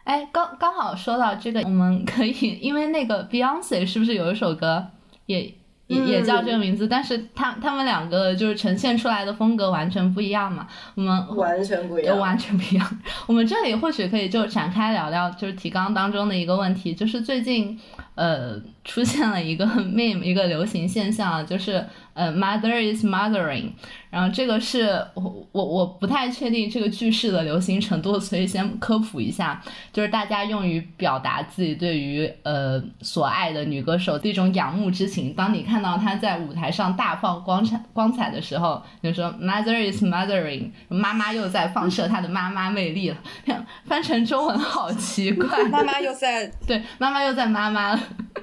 哎，刚刚好说到这个，我们可以因为那个 Beyonce 是不是有一首歌也？也也叫这个名字，但是他他们两个就是呈现出来的风格完全不一样嘛。我们完全不一样，完全不一样。我们这里或许可以就展开聊聊，就是提纲当中的一个问题，就是最近呃出现了一个 meme 一个流行现象，就是呃 mother is mothering。然后这个是我我我不太确定这个句式的流行程度，所以先科普一下，就是大家用于表达自己对于呃所爱的女歌手的一种仰慕之情。当你看到她在舞台上大放光彩光彩的时候，就说 Mother is mothering，妈妈又在放射她的妈妈魅力了。翻成中文好奇怪，妈妈又在对妈妈又在妈妈了。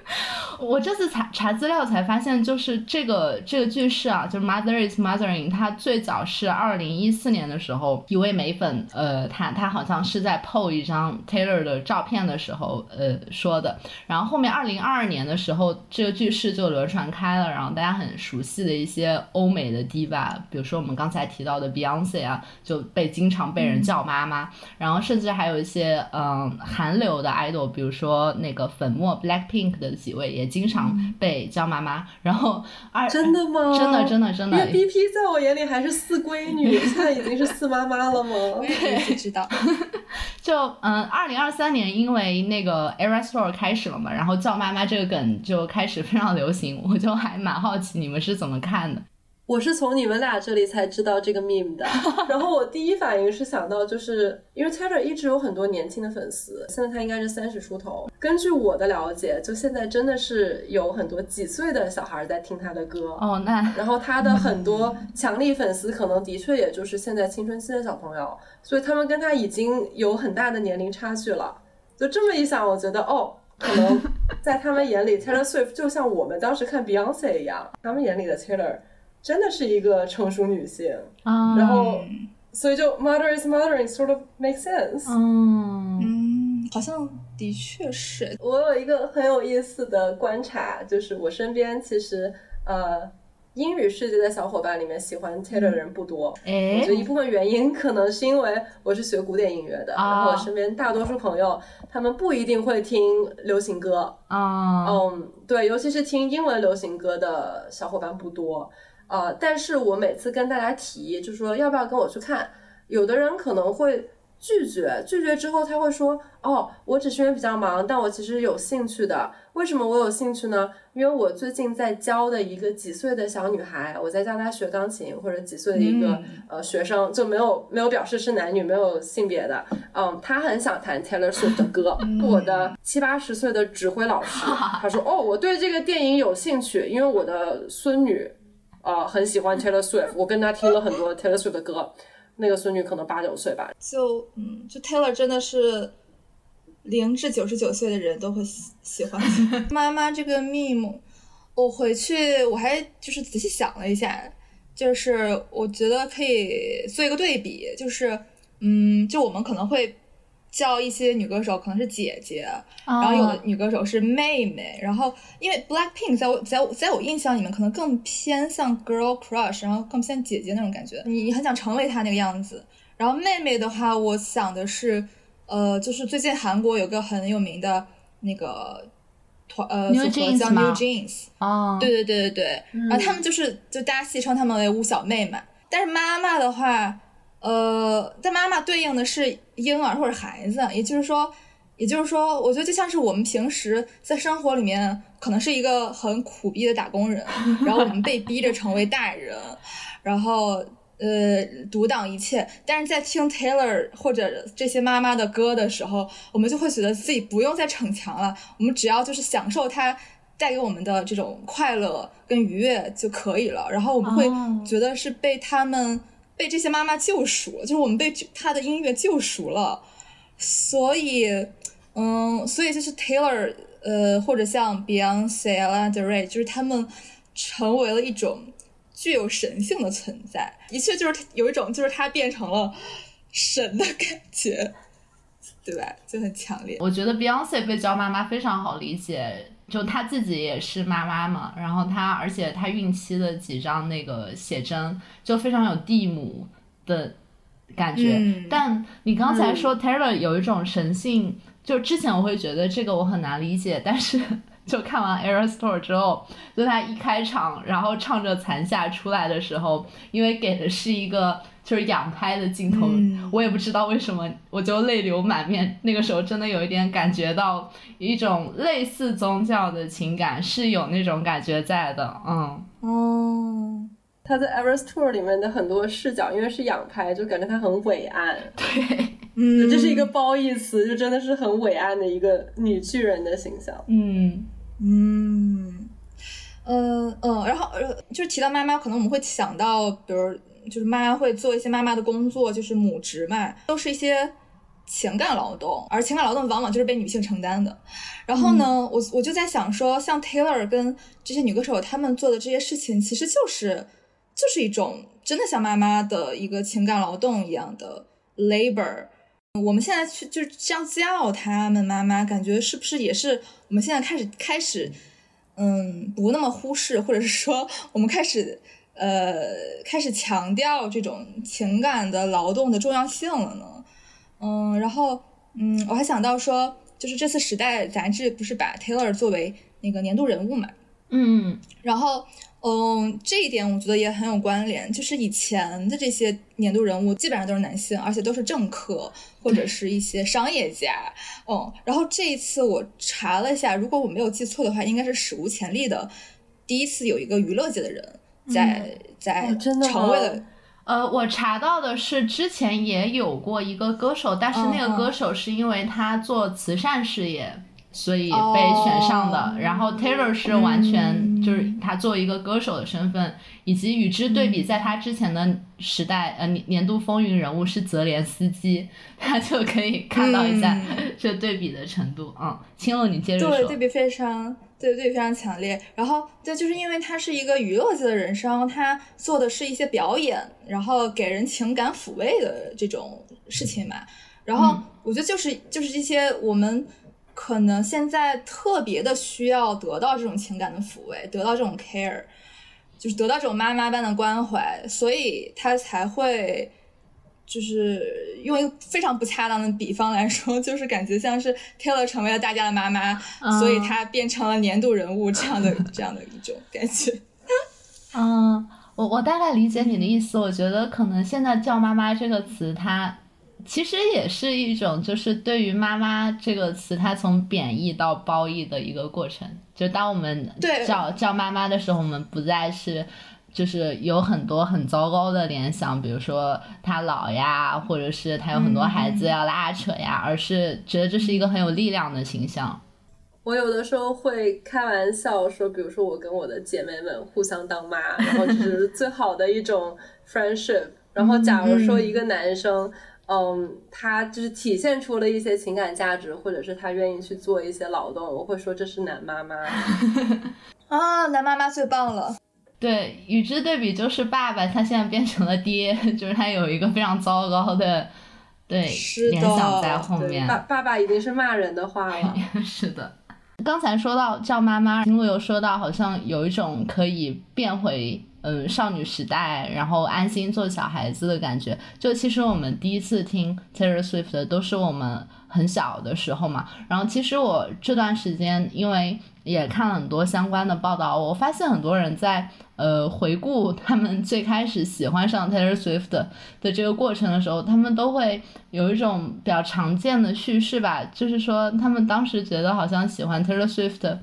我这次查查资料才发现，就是这个这个句式啊，就是 Mother is mothering，它最早是二零一四年的时候，一位美粉，呃，他他好像是在 PO 一张 Taylor 的照片的时候，呃说的。然后后面二零二二年的时候，这个句式就流传开了，然后大家很熟悉的一些欧美的 diva，比如说我们刚才提到的 Beyonce 啊，就被经常被人叫妈妈。然后甚至还有一些嗯韩流的 idol，比如说那个粉末 Blackpink 的几位也经常被叫妈妈。然后二真的吗？真的真的真的。BP 在我眼里还是四闺女，现在已经是四妈妈了吗？我也不知道。就嗯，二零二三年因为那个 Era Store 开始了嘛，然后叫妈妈这个梗就开始非常流行，我就还蛮好奇你们是怎么看的。我是从你们俩这里才知道这个 meme 的，然后我第一反应是想到，就是因为 Taylor 一直有很多年轻的粉丝，现在他应该是三十出头。根据我的了解，就现在真的是有很多几岁的小孩在听他的歌哦。那然后他的很多强力粉丝可能的确也就是现在青春期的小朋友，所以他们跟他已经有很大的年龄差距了。就这么一想，我觉得哦，可能在他们眼里，Taylor Swift 就像我们当时看 Beyonce 一样，他们眼里的 Taylor。真的是一个成熟女性，然后所以就 mother is mothering sort of makes sense。嗯，好像的确是。我有一个很有意思的观察，就是我身边其实呃英语世界的小伙伴里面喜欢 Taylor 的人不多。我觉得一部分原因可能是因为我是学古典音乐的，然后我身边大多数朋友他们不一定会听流行歌。啊，嗯，对，尤其是听英文流行歌的小伙伴不多。呃，但是我每次跟大家提，就说要不要跟我去看，有的人可能会拒绝，拒绝之后他会说，哦，我只是因为比较忙，但我其实有兴趣的。为什么我有兴趣呢？因为我最近在教的一个几岁的小女孩，我在教她学钢琴，或者几岁的一个呃学生，就没有没有表示是男女，没有性别的，嗯，她很想弹 Taylor Swift 的歌。我的七八十岁的指挥老师，他说，哦，我对这个电影有兴趣，因为我的孙女。呃，很喜欢 Taylor Swift，我跟他听了很多 Taylor Swift 的歌。那个孙女可能八九岁吧。就嗯，就 Taylor 真的是零至九十九岁的人都会喜喜欢。妈妈这个 meme，我回去我还就是仔细想了一下，就是我觉得可以做一个对比，就是嗯，就我们可能会。叫一些女歌手可能是姐姐，然后有的女歌手是妹妹，然后因为 Blackpink 在我在我在我印象里面可能更偏向 girl crush，然后更偏姐姐那种感觉，你你很想成为她那个样子。然后妹妹的话，我想的是，呃，就是最近韩国有个很有名的那个团呃组合叫 New Jeans，哦，对对对对对，然后他们就是就大家戏称他们为五小妹嘛，但是妈妈的话。呃，但妈妈对应的是婴儿或者孩子，也就是说，也就是说，我觉得就像是我们平时在生活里面可能是一个很苦逼的打工人，然后我们被逼着成为大人，然后呃独挡一切。但是在听 Taylor 或者这些妈妈的歌的时候，我们就会觉得自己不用再逞强了，我们只要就是享受它带给我们的这种快乐跟愉悦就可以了。然后我们会觉得是被他们。被这些妈妈救赎，就是我们被他的音乐救赎了，所以，嗯，所以就是 Taylor，呃，或者像 Beyonce、Lady Ray，就是他们成为了一种具有神性的存在，的确就是有一种就是他变成了神的感觉，对吧？就很强烈。我觉得 Beyonce 被叫妈妈非常好理解。就她自己也是妈妈嘛，然后她，而且她孕期的几张那个写真就非常有地母的感觉。但你刚才说 Taylor 有一种神性，就之前我会觉得这个我很难理解，但是 就看完 Era Store 之后，就他一开场，然后唱着残夏出来的时候，因为给的是一个。就是仰拍的镜头，我也不知道为什么，我就泪流满面。那个时候真的有一点感觉到一种类似宗教的情感，是有那种感觉在的。嗯，哦，他在《e e s Tour》里面的很多视角，因为是仰拍，就感觉他很伟岸。对，嗯，这是一个褒义词，就真的是很伟岸的一个女巨人的形象。嗯嗯嗯嗯，然后呃就是提到妈妈，可能我们会想到，比如。就是妈妈会做一些妈妈的工作，就是母职嘛，都是一些情感劳动，而情感劳动往往就是被女性承担的。然后呢，我我就在想说，像 Taylor 跟这些女歌手他们做的这些事情，其实就是就是一种真的像妈妈的一个情感劳动一样的 labor。我们现在去就是这样叫他们妈妈，感觉是不是也是我们现在开始开始，嗯，不那么忽视，或者是说我们开始呃开始强调这种情感的劳动的重要性了呢？嗯，然后嗯，我还想到说，就是这次《时代》杂志不是把 Taylor 作为那个年度人物嘛？嗯，然后。嗯，这一点我觉得也很有关联。就是以前的这些年度人物基本上都是男性，而且都是政客或者是一些商业家。嗯，然后这一次我查了一下，如果我没有记错的话，应该是史无前例的第一次有一个娱乐界的人在在成为了。呃，我查到的是之前也有过一个歌手，但是那个歌手是因为他做慈善事业。所以被选上的，然后 Taylor 是完全就是他作为一个歌手的身份，以及与之对比，在他之前的时代，呃年年度风云人物是泽连斯基，他就可以看到一下这对比的程度。嗯，青楼你接着说。对，对比非常，对对非常强烈。然后对，就是因为他是一个娱乐界的人生，他做的是一些表演，然后给人情感抚慰的这种事情嘛。然后我觉得就是就是这些我们。可能现在特别的需要得到这种情感的抚慰，得到这种 care，就是得到这种妈妈般的关怀，所以他才会，就是用一个非常不恰当的比方来说，就是感觉像是 Taylor 成为了大家的妈妈，所以她变成了年度人物这样的 这样的一种感觉。嗯，我我大概理解你的意思，我觉得可能现在叫妈妈这个词，它。其实也是一种，就是对于“妈妈”这个词，它从贬义到褒义的一个过程。就当我们叫叫妈妈的时候，我们不再是就是有很多很糟糕的联想，比如说他老呀，或者是他有很多孩子要拉扯呀，而是觉得这是一个很有力量的形象。我有的时候会开玩笑说，比如说我跟我的姐妹们互相当妈，然后就是最好的一种 friendship。然后假如说一个男生。嗯，他就是体现出了一些情感价值，或者是他愿意去做一些劳动，我会说这是男妈妈 啊，男妈妈最棒了。对，与之对比就是爸爸，他现在变成了爹，就是他有一个非常糟糕的对联想在后面。爸爸爸已经是骂人的话了。是的，刚才说到叫妈妈，因为有说到好像有一种可以变回。嗯，少女时代，然后安心做小孩子的感觉。就其实我们第一次听 Taylor Swift 的都是我们很小的时候嘛。然后其实我这段时间因为也看了很多相关的报道，我发现很多人在呃回顾他们 最开始喜欢上 Taylor Swift 的这个过程的时候，他们都会有一种比较常见的叙事吧，就是说他们当时觉得好像喜欢 Taylor Swift。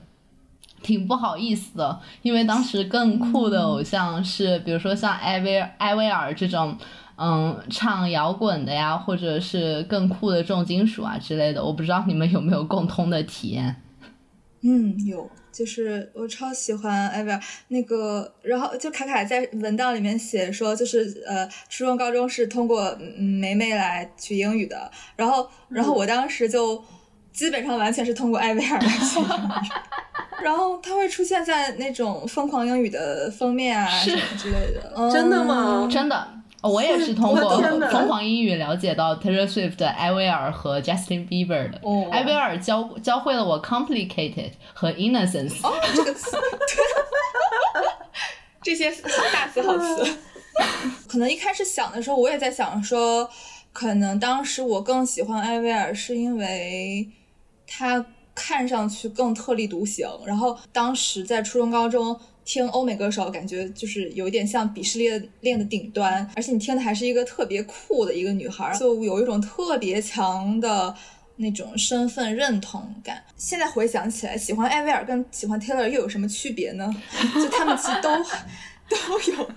挺不好意思的，因为当时更酷的偶像是，比如说像艾薇艾薇儿这种，嗯，唱摇滚的呀，或者是更酷的重金属啊之类的。我不知道你们有没有共通的体验？嗯，有，就是我超喜欢艾薇儿那个，然后就卡卡在文档里面写说，就是呃，初中高中是通过梅梅来学英语的，然后然后我当时就基本上完全是通过艾薇儿来学。然后它会出现在那种疯狂英语的封面啊什么之类的，真的吗？真的，我也是通过 疯狂英语了解到 Taylor Swift、艾薇儿和 Justin Bieber 的。艾薇儿教教会了我 complicated 和 innocence。哦，这个词，这些大词好词。可能一开始想的时候，我也在想说，可能当时我更喜欢艾薇儿，是因为他。看上去更特立独行，然后当时在初中、高中听欧美歌手，感觉就是有一点像鄙视链链的顶端，而且你听的还是一个特别酷的一个女孩，就有一种特别强的那种身份认同感。现在回想起来，喜欢艾薇儿跟喜欢 Taylor 又有什么区别呢？就他们其实都都有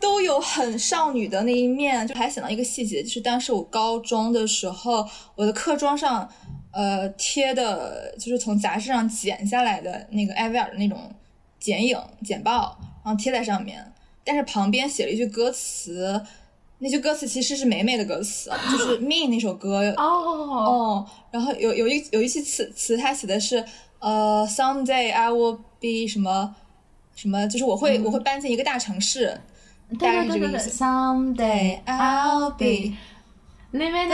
都有很少女的那一面。就还想到一个细节，就是当时我高中的时候，我的课桌上。呃，贴的就是从杂志上剪下来的那个艾薇儿的那种剪影、剪报，然后贴在上面，但是旁边写了一句歌词，那句歌词其实是美美的歌词，就是 《Me》那首歌。哦，然后有有一有一些词词，它写的是，呃，someday I will be 什么什么，就是我会我会搬进一个大城市，大概就是这个意思。Someday I'll be living in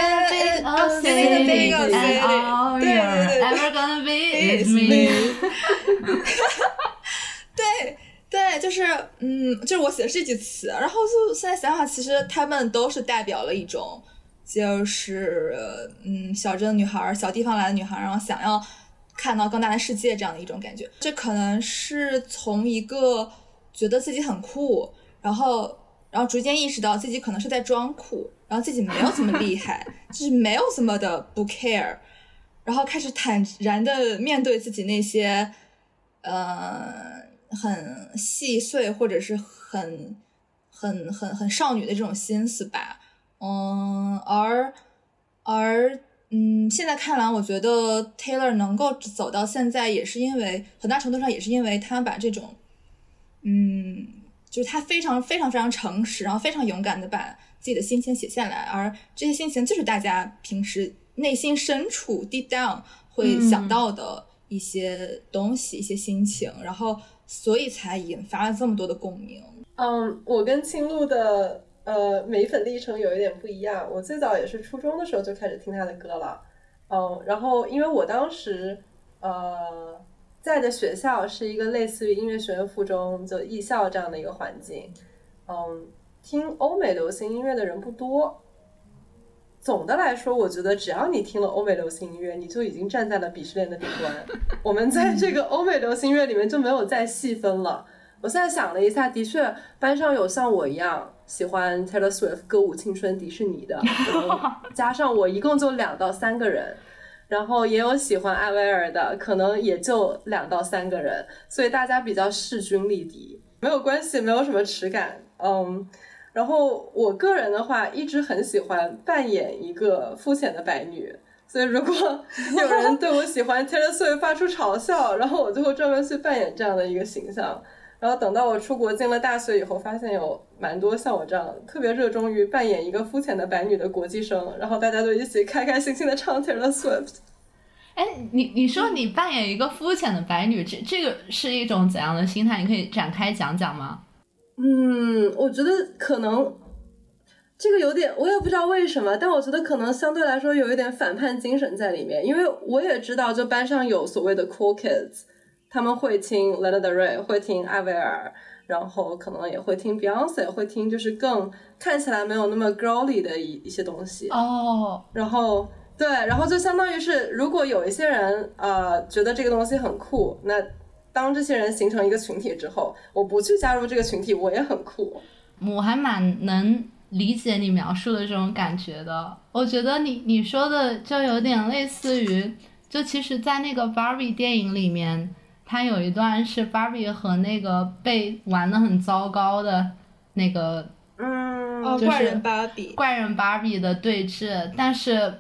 a city, and all you're ever gonna be is me. 对对，就是嗯，就是我写的这句词，然后就现在想想，其实他们都是代表了一种，就是嗯，小镇女孩、小地方来的女孩，然后想要看到更大的世界这样的一种感觉。这可能是从一个觉得自己很酷，然后然后逐渐意识到自己可能是在装酷，然后自己没有这么厉害，就是没有这么的不 care，然后开始坦然的面对自己那些。呃，很细碎或者是很很很很少女的这种心思吧，嗯，而而嗯，现在看来，我觉得 Taylor 能够走到现在，也是因为很大程度上也是因为他把这种，嗯，就是他非常非常非常诚实，然后非常勇敢的把自己的心情写下来，而这些心情就是大家平时内心深处 deep down 会想到的。一些东西，一些心情，然后所以才引发了这么多的共鸣。嗯，我跟青露的呃美粉历程有一点不一样。我最早也是初中的时候就开始听他的歌了。嗯，然后因为我当时呃在的学校是一个类似于音乐学院附中就艺校这样的一个环境。嗯，听欧美流行音乐的人不多。总的来说，我觉得只要你听了欧美流行音乐，你就已经站在了鄙视链的顶端。我们在这个欧美流行音乐里面就没有再细分了。我现在想了一下，的确，班上有像我一样喜欢 Taylor Swift 歌舞青春迪士尼的，加上我一共就两到三个人，然后也有喜欢艾薇儿的，可能也就两到三个人，所以大家比较势均力敌，没有关系，没有什么耻感，嗯。然后我个人的话，一直很喜欢扮演一个肤浅的白女，所以如果有人 对我喜欢 Taylor Swift 发出嘲笑，然后我就会专门去扮演这样的一个形象。然后等到我出国进了大学以后，发现有蛮多像我这样特别热衷于扮演一个肤浅的白女的国际生，然后大家就一起开开心心的唱 Taylor Swift。哎，你你说你扮演一个肤浅的白女，这这个是一种怎样的心态？你可以展开讲讲吗？嗯，我觉得可能这个有点，我也不知道为什么，但我觉得可能相对来说有一点反叛精神在里面，因为我也知道，就班上有所谓的 cool kids，他们会听 Lana Del Rey，会听艾薇儿，然后可能也会听 Beyonce，会听就是更看起来没有那么 girly 的一一些东西。哦，然后对，然后就相当于是，如果有一些人呃觉得这个东西很酷，那。当这些人形成一个群体之后，我不去加入这个群体，我也很酷。我还蛮能理解你描述的这种感觉的。我觉得你你说的就有点类似于，就其实，在那个 Barbie 电影里面，它有一段是 Barbie 和那个被玩的很糟糕的那个，嗯，哦，怪人芭比，怪人芭比的对峙。但是，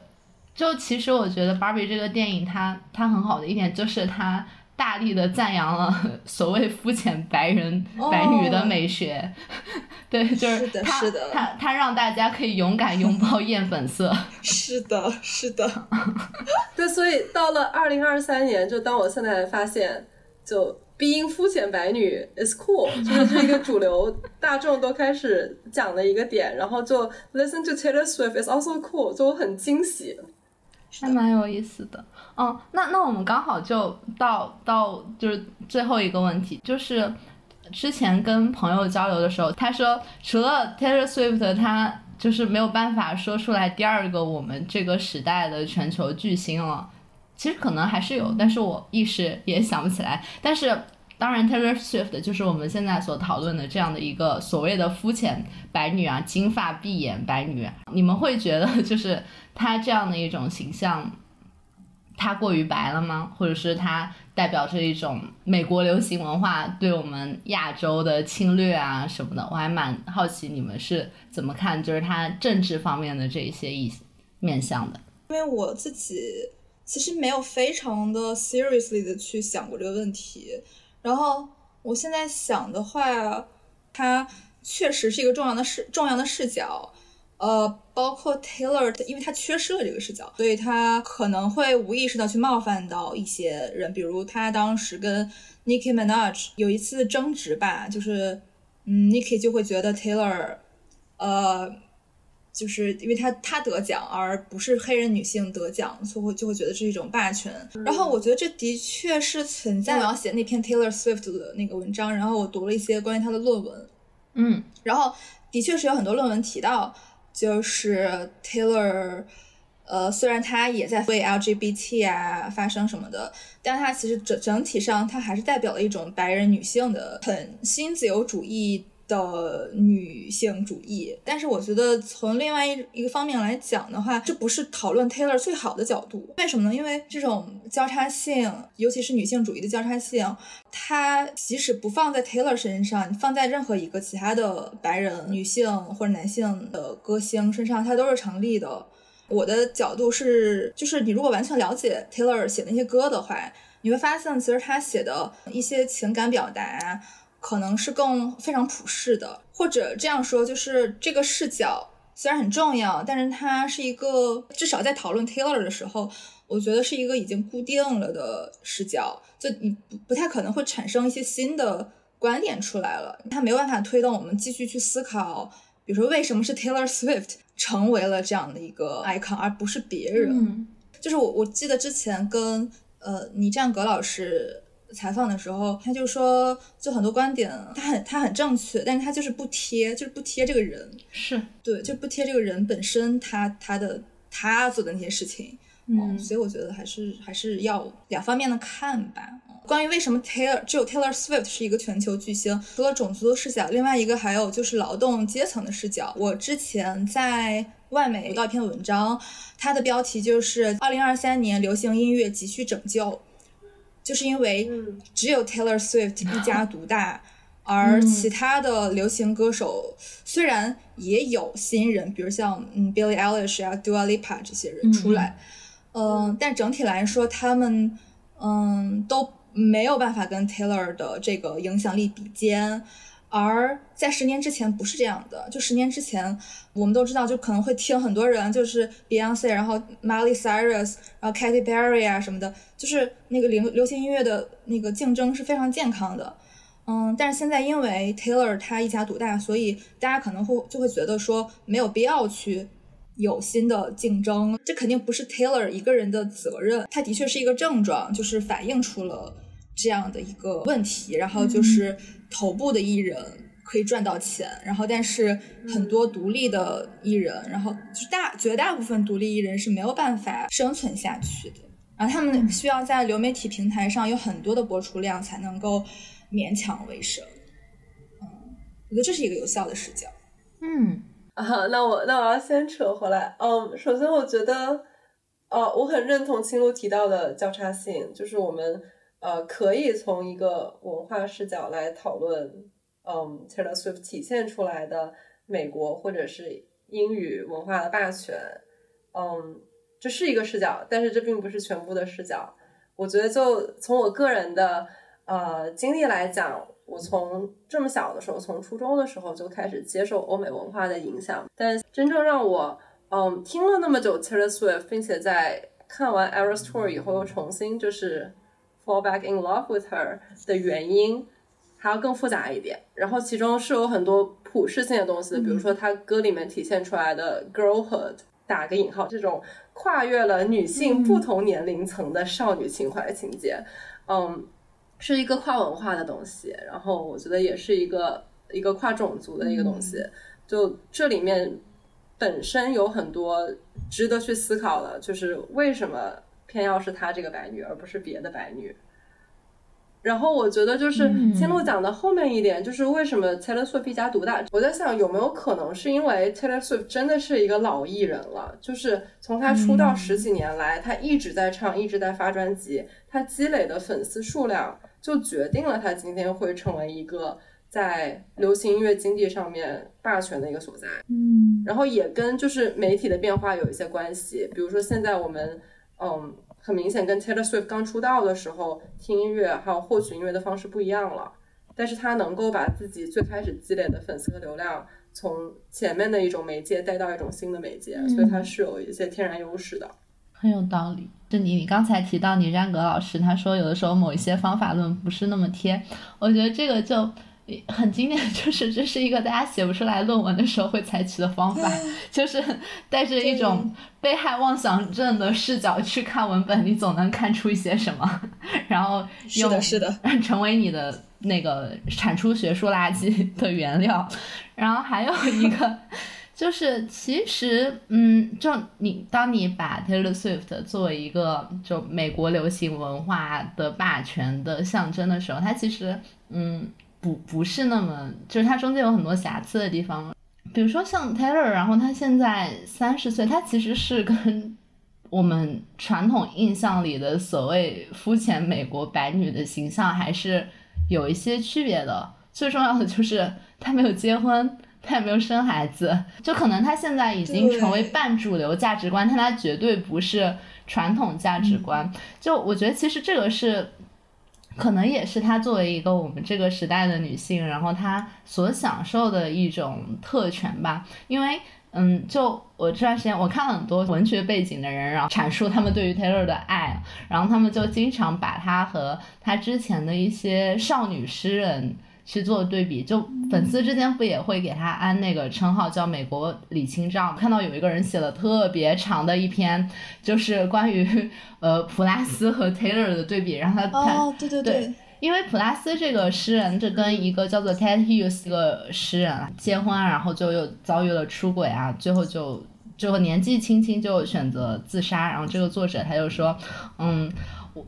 就其实我觉得 Barbie 这个电影它，它很好的一点就是它。大力的赞扬了 所谓肤浅白人、哦、白女的美学，对，就是他他他让大家可以勇敢拥抱 艳粉色。是的，是的，对，所以到了二零二三年，就当我现在发现，就 being 肤浅白女 is cool，就是这一个主流大众都开始讲的一个点，然后就 listen to Taylor Swift is also cool，就我很惊喜。还蛮有意思的，嗯，那那我们刚好就到到就是最后一个问题，就是之前跟朋友交流的时候，他说除了 Taylor Swift，他就是没有办法说出来第二个我们这个时代的全球巨星了。其实可能还是有，但是我一时也想不起来。但是当然，Taylor Swift 就是我们现在所讨论的这样的一个所谓的肤浅白女啊，金发碧眼白女，你们会觉得就是他这样的一种形象，他过于白了吗？或者是他代表着一种美国流行文化对我们亚洲的侵略啊什么的？我还蛮好奇你们是怎么看，就是他政治方面的这一些意面向的。因为我自己其实没有非常的 seriously 的去想过这个问题。然后我现在想的话，他确实是一个重要的视重要的视角。呃，包括 Taylor，因为他缺失了这个视角，所以他可能会无意识的去冒犯到一些人，比如他当时跟 Nicki Minaj 有一次争执吧，就是嗯，Nicki 就会觉得 Taylor，呃。就是因为他他得奖，而不是黑人女性得奖，所以会就会觉得是一种霸权。然后我觉得这的确是存在。我要写那篇 Taylor Swift 的那个文章，然后我读了一些关于他的论文，嗯，然后的确是有很多论文提到，就是 Taylor，呃，虽然他也在为 LGBT 啊发声什么的，但他其实整整体上他还是代表了一种白人女性的很新自由主义。的女性主义，但是我觉得从另外一一个方面来讲的话，这不是讨论 Taylor 最好的角度。为什么呢？因为这种交叉性，尤其是女性主义的交叉性，它即使不放在 Taylor 身上，你放在任何一个其他的白人女性或者男性的歌星身上，它都是成立的。我的角度是，就是你如果完全了解 Taylor 写那些歌的话，你会发现其实他写的一些情感表达。可能是更非常普世的，或者这样说，就是这个视角虽然很重要，但是它是一个至少在讨论 Taylor 的时候，我觉得是一个已经固定了的视角，就你不不太可能会产生一些新的观点出来了，它没有办法推动我们继续去思考，比如说为什么是 Taylor Swift 成为了这样的一个 icon，而不是别人。就是我我记得之前跟呃倪占格老师。采访的时候，他就说，就很多观点，他很他很正确，但是他就是不贴，就是不贴这个人，是对，就不贴这个人本身，他他的他做的那些事情，嗯，所以我觉得还是还是要两方面的看吧。关于为什么 Taylor 只有 Taylor Swift 是一个全球巨星，除了种族的视角，另外一个还有就是劳动阶层的视角。我之前在外媒读到一篇文章，它的标题就是二零二三年流行音乐急需拯救。就是因为只有 Taylor Swift 一家独大，而其他的流行歌手虽然也有新人，比如像嗯 Billie Eilish 啊、Dua Lipa 这些人出来，嗯，但整体来说，他们嗯都没有办法跟 Taylor 的这个影响力比肩。而在十年之前不是这样的，就十年之前，我们都知道，就可能会听很多人，就是 Beyonce，然后 Miley Cyrus，然后 Katy Perry 啊什么的，就是那个流流行音乐的那个竞争是非常健康的，嗯，但是现在因为 Taylor 他一家独大，所以大家可能会就会觉得说没有必要去有新的竞争，这肯定不是 Taylor 一个人的责任，他的确是一个症状，就是反映出了这样的一个问题，然后就是。头部的艺人可以赚到钱，然后但是很多独立的艺人，然后就大绝大部分独立艺人是没有办法生存下去的，然后他们需要在流媒体平台上有很多的播出量才能够勉强为生。嗯，我觉得这是一个有效的视角。嗯啊，那我那我要先扯回来。嗯，首先我觉得，呃，我很认同青鹿提到的交叉性，就是我们。呃，可以从一个文化视角来讨论，嗯，Taylor Swift 体现出来的美国或者是英语文化的霸权，嗯，这是一个视角，但是这并不是全部的视角。我觉得，就从我个人的呃经历来讲，我从这么小的时候，从初中的时候就开始接受欧美文化的影响，但真正让我嗯听了那么久 Taylor Swift，并且在看完 Eras Tour 以后又重新就是。Fall back in love with her 的原因还要更复杂一点，然后其中是有很多普世性的东西的，比如说他歌里面体现出来的 girlhood 打个引号，这种跨越了女性不同年龄层的少女情怀情节，嗯，是一个跨文化的东西，然后我觉得也是一个一个跨种族的一个东西，就这里面本身有很多值得去思考的，就是为什么。偏要是她这个白女，而不是别的白女。然后我觉得就是金路讲的后面一点，就是为什么 Taylor Swift 一家独大。我在想有没有可能是因为 Taylor Swift 真的是一个老艺人了，就是从他出道十几年来，他一直在唱，一直在发专辑，他积累的粉丝数量就决定了他今天会成为一个在流行音乐经济上面霸权的一个所在。嗯，然后也跟就是媒体的变化有一些关系，比如说现在我们。嗯，很明显，跟 Taylor Swift 刚出道的时候听音乐还有获取音乐的方式不一样了。但是他能够把自己最开始积累的粉丝和流量从前面的一种媒介带到一种新的媒介，所以他是有一些天然优势的。很有道理。就你你刚才提到你詹格老师，他说有的时候某一些方法论不是那么贴，我觉得这个就很经典，就是这是一个大家写不出来论文的时候会采取的方法，就是带着一种被害妄想症的视角去看文本，你总能看出一些什么，然后用是的，成为你的那个产出学术垃圾的原料。然后还有一个。就是其实，嗯，就你当你把 Taylor Swift 作为一个就美国流行文化的霸权的象征的时候，它其实，嗯，不不是那么，就是它中间有很多瑕疵的地方。比如说像 Taylor，然后他现在三十岁，他其实是跟我们传统印象里的所谓肤浅美国白女的形象还是有一些区别的。最重要的就是他没有结婚。他也没有生孩子，就可能他现在已经成为半主流价值观，但他绝对不是传统价值观。就我觉得，其实这个是，可能也是她作为一个我们这个时代的女性，然后她所享受的一种特权吧。因为，嗯，就我这段时间我看了很多文学背景的人，然后阐述他们对于 Taylor 的爱，然后他们就经常把她和她之前的一些少女诗人。去做对比，就粉丝之间不也会给他安那个称号叫“美国李清照”？看到有一个人写了特别长的一篇，就是关于呃普拉斯和 Taylor 的对比，然后他哦，对对对，因为普拉斯这个诗人，这跟一个叫做 Ted Hughes 一个诗人结婚，然后就又遭遇了出轨啊，最后就最后年纪轻轻就选择自杀，然后这个作者他就说，嗯。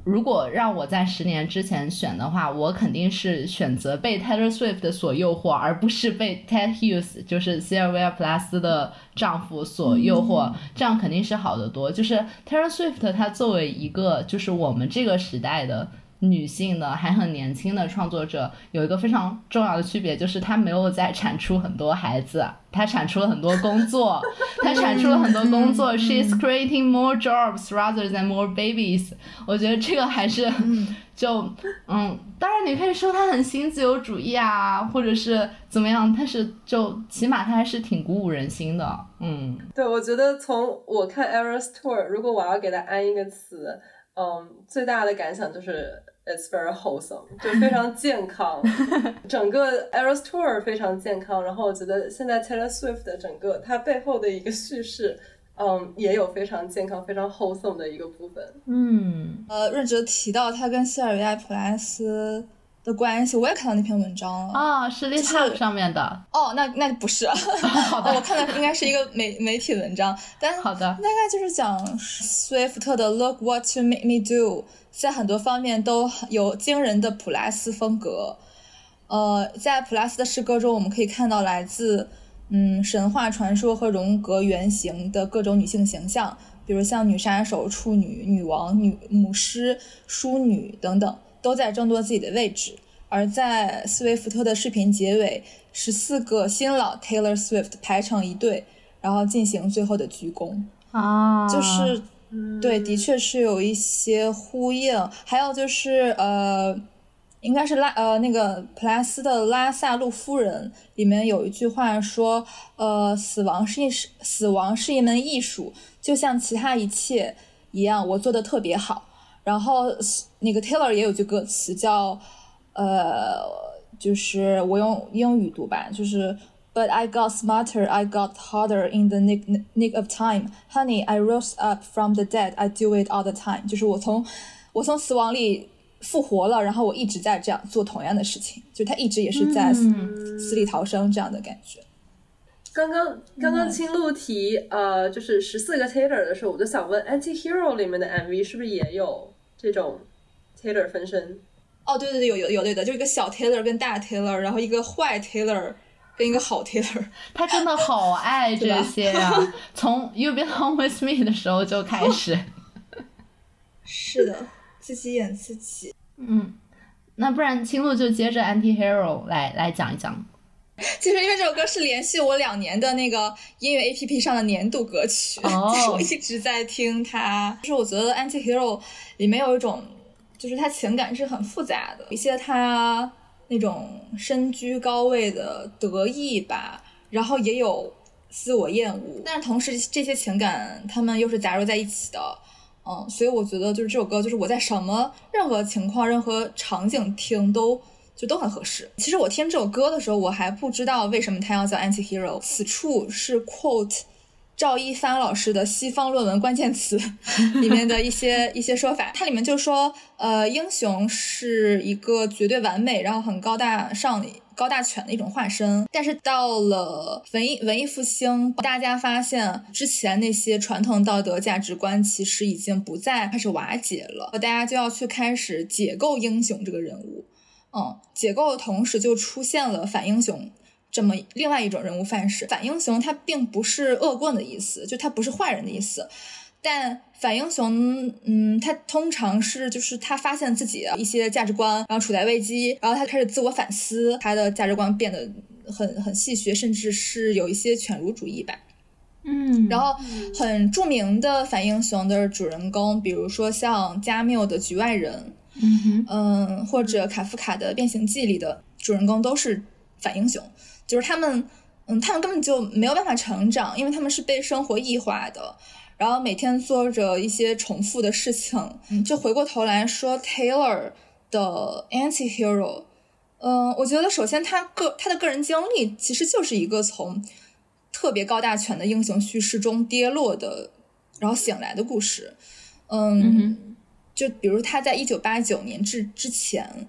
如果让我在十年之前选的话，我肯定是选择被 Taylor Swift 所诱惑，而不是被 Ted Hughes，就是 A plus 的丈夫所诱惑。这样肯定是好得多。就是 Taylor Swift，她作为一个就是我们这个时代的。女性的还很年轻的创作者有一个非常重要的区别，就是她没有在产出很多孩子，她产出了很多工作，她产出了很多工作，she's creating more jobs rather than more babies。我觉得这个还是 就嗯，当然你可以说她很新自由主义啊，或者是怎么样，但是就起码她还是挺鼓舞人心的。嗯，对，我觉得从我看 Eras Tour，如果我要给她安一个词，嗯，最大的感想就是。It's very wholesome，就非常健康。整个 Eras Tour 非常健康，然后我觉得现在 Taylor Swift 的整个它背后的一个叙事，嗯，也有非常健康、非常 wholesome 的一个部分。嗯，呃，润哲提到他跟希尔维亚普莱斯的关系，我也看到那篇文章了。啊，是 Lisa 上面的。哦，那那不是。好的，我看的应该是一个媒媒体文章，但好的，大概就是讲 Swift 的 Look What You Make Me Do。在很多方面都有惊人的普拉斯风格，呃，在普拉斯的诗歌中，我们可以看到来自嗯神话传说和荣格原型的各种女性形象，比如像女杀手、处女、女王、女母狮、淑女等等，都在争夺自己的位置。而在斯威夫特的视频结尾，十四个新老 Taylor Swift 排成一队，然后进行最后的鞠躬啊，就是。对，的确是有一些呼应。还有就是，呃，应该是拉呃那个普拉斯的《拉萨路夫人》里面有一句话说，呃，死亡是一死亡是一门艺术，就像其他一切一样，我做的特别好。然后那个 Taylor 也有句歌词叫，呃，就是我用英语读吧，就是。But I got smarter, I got harder in the nick nick of time, honey. I rose up from the dead, I do it all the time. 就是我从我从死亡里复活了，然后我一直在这样做同样的事情，就他一直也是在死里逃生这样的感觉。刚刚刚刚青露提呃，就是十四个 Taylor 的时候，我就想问，Anti-Hero 里面的 MV 是不是也有这种 Taylor 分身？哦，对对对，有有有对的，就是一个小 Taylor 跟大 Taylor，然后一个坏 Taylor。跟一个好 Taylor，他真的好爱这些呀！从 You Belong With Me 的时候就开始。是的，自己演自己。嗯，那不然青鹿就接着 Anti-Hero 来来讲一讲。其实因为这首歌是连续我两年的那个音乐 APP 上的年度歌曲，哦，我一直在听它。就是我觉得 Anti-Hero 里面有一种，就是它情感是很复杂的，一些它。那种身居高位的得意吧，然后也有自我厌恶，但是同时这些情感他们又是杂糅在一起的，嗯，所以我觉得就是这首歌，就是我在什么任何情况、任何场景听都就都很合适。其实我听这首歌的时候，我还不知道为什么它要叫 Anti-Hero，此处是 quote。赵一帆老师的西方论文关键词里面的一些 一些说法，它里面就说，呃，英雄是一个绝对完美，然后很高大上、高大全的一种化身。但是到了文艺文艺复兴，大家发现之前那些传统道德价值观其实已经不再开始瓦解了，大家就要去开始解构英雄这个人物。嗯，解构的同时就出现了反英雄。这么另外一种人物范式，反英雄他并不是恶棍的意思，就他不是坏人的意思。但反英雄，嗯，他通常是就是他发现自己的一些价值观，然后处在危机，然后他开始自我反思，他的价值观变得很很戏谑，甚至是有一些犬儒主义吧。嗯，然后很著名的反英雄的主人公，比如说像加缪的《局外人》，嗯哼，嗯，或者卡夫卡的《变形记》里的主人公都是反英雄。就是他们，嗯，他们根本就没有办法成长，因为他们是被生活异化的，然后每天做着一些重复的事情。就回过头来说，Taylor 的 Anti-Hero，嗯，我觉得首先他个他的个人经历其实就是一个从特别高大全的英雄叙事中跌落的，然后醒来的故事。嗯，就比如他在一九八九年之之前。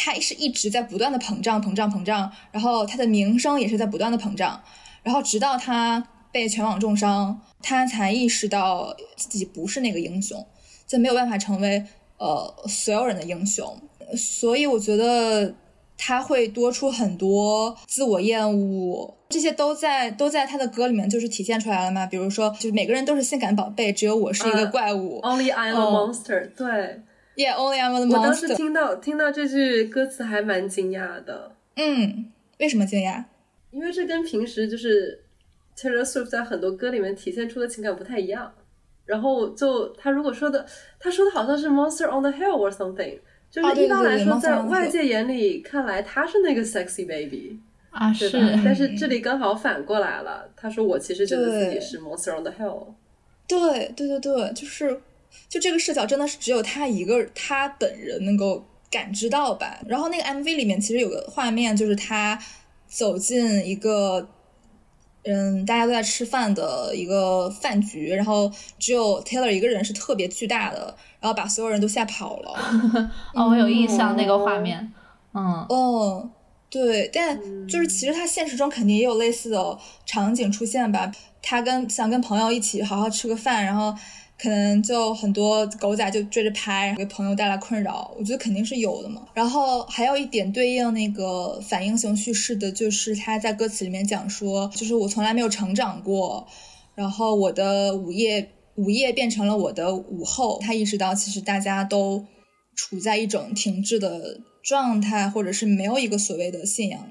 他是一直在不断的膨胀、膨胀、膨胀，然后他的名声也是在不断的膨胀，然后直到他被全网重伤，他才意识到自己不是那个英雄，就没有办法成为呃所有人的英雄。所以我觉得他会多出很多自我厌恶，这些都在都在他的歌里面就是体现出来了嘛。比如说，就是每个人都是性感宝贝，只有我是一个怪物。Only I'm a monster。对。Yeah, only I'm the monster。我当时听到听到这句歌词还蛮惊讶的。嗯，为什么惊讶？因为这跟平时就是 Taylor Swift 在很多歌里面体现出的情感不太一样。然后就他如果说的，他说的好像是 Monster on the Hill or something，就是一般来说在外界眼里看来他是那个 sexy baby 啊，是。但是这里刚好反过来了，他说我其实觉得自己是 Monster on the Hill。对对对对，就是。就这个视角真的是只有他一个他本人能够感知到吧。然后那个 MV 里面其实有个画面，就是他走进一个嗯大家都在吃饭的一个饭局，然后只有 Taylor 一个人是特别巨大的，然后把所有人都吓跑了。哦，我有印象那个画面。嗯哦，对，但就是其实他现实中肯定也有类似的场景出现吧。他跟想跟朋友一起好好吃个饭，然后。可能就很多狗仔就追着拍，给朋友带来困扰，我觉得肯定是有的嘛。然后还有一点对应那个反英雄叙事的，就是他在歌词里面讲说，就是我从来没有成长过，然后我的午夜午夜变成了我的午后。他意识到其实大家都处在一种停滞的状态，或者是没有一个所谓的信仰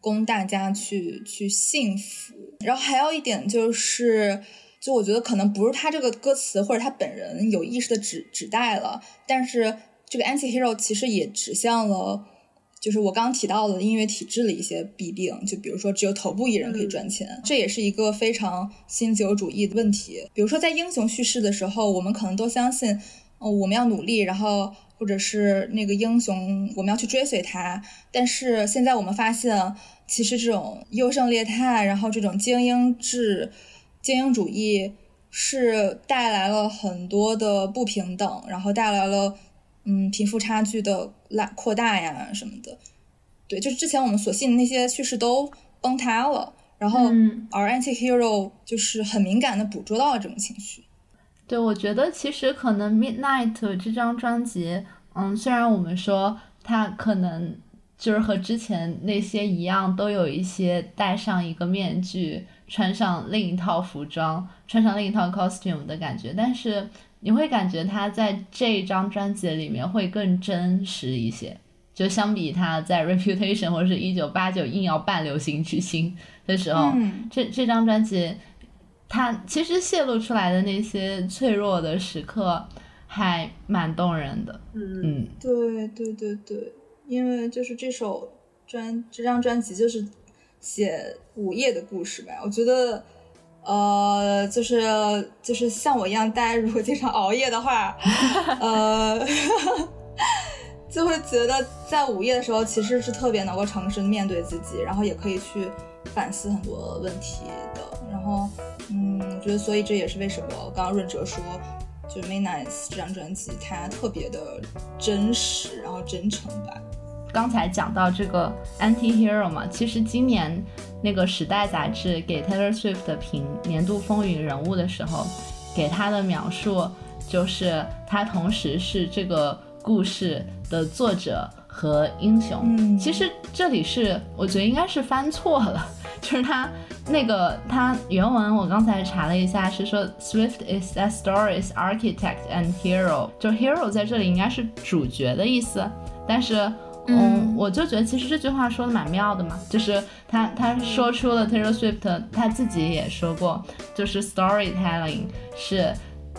供大家去去信服。然后还有一点就是。就我觉得可能不是他这个歌词或者他本人有意识的指指代了，但是这个 anti-hero 其实也指向了，就是我刚刚提到的音乐体制的一些弊病，就比如说只有头部艺人可以赚钱，这也是一个非常新自由主义的问题。比如说在英雄叙事的时候，我们可能都相信，哦，我们要努力，然后或者是那个英雄我们要去追随他，但是现在我们发现，其实这种优胜劣汰，然后这种精英制。精英主义是带来了很多的不平等，然后带来了嗯贫富差距的拉扩大呀什么的。对，就是之前我们所信的那些叙事都崩塌了，然后而 Anti-Hero 就是很敏感的捕捉到了这种情绪。对，我觉得其实可能 Midnight 这张专辑，嗯，虽然我们说它可能就是和之前那些一样，都有一些戴上一个面具。穿上另一套服装，穿上另一套 costume 的感觉，但是你会感觉他在这一张专辑里面会更真实一些，就相比他在 Reputation 或者是一九八九硬要扮流行巨星的时候，这这张专辑，他其实泄露出来的那些脆弱的时刻还蛮动人的。嗯，对对对对，因为就是这首专这张专辑就是。写午夜的故事吧。我觉得，呃，就是就是像我一样，大家如果经常熬夜的话，呃，就会觉得在午夜的时候其实是特别能够诚实面对自己，然后也可以去反思很多问题的。然后，嗯，我觉得所以这也是为什么刚刚润哲说。就《May Nights》这张专辑，它特别的真实，然后真诚吧。刚才讲到这个 Anti-Hero 嘛，其实今年那个《时代》杂志给 Taylor Swift 的评年度风云人物的时候，给他的描述就是他同时是这个故事的作者和英雄。其实这里是我觉得应该是翻错了，就是他。那个他原文我刚才查了一下，是说 Swift is that story's architect and hero，就 hero 在这里应该是主角的意思。但是，嗯，我就觉得其实这句话说的蛮妙的嘛，就是他他说出了 Taylor Swift 他自己也说过，就是 storytelling 是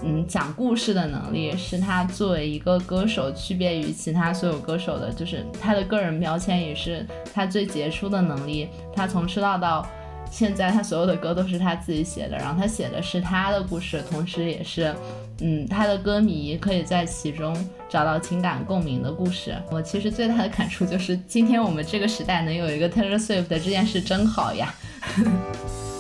嗯讲故事的能力，是他作为一个歌手区别于其他所有歌手的，就是他的个人标签也是他最杰出的能力。他从出道到现在他所有的歌都是他自己写的，然后他写的是他的故事，同时也是，嗯，他的歌迷可以在其中找到情感共鸣的故事。我其实最大的感触就是，今天我们这个时代能有一个 Taylor Swift 这件事真好呀。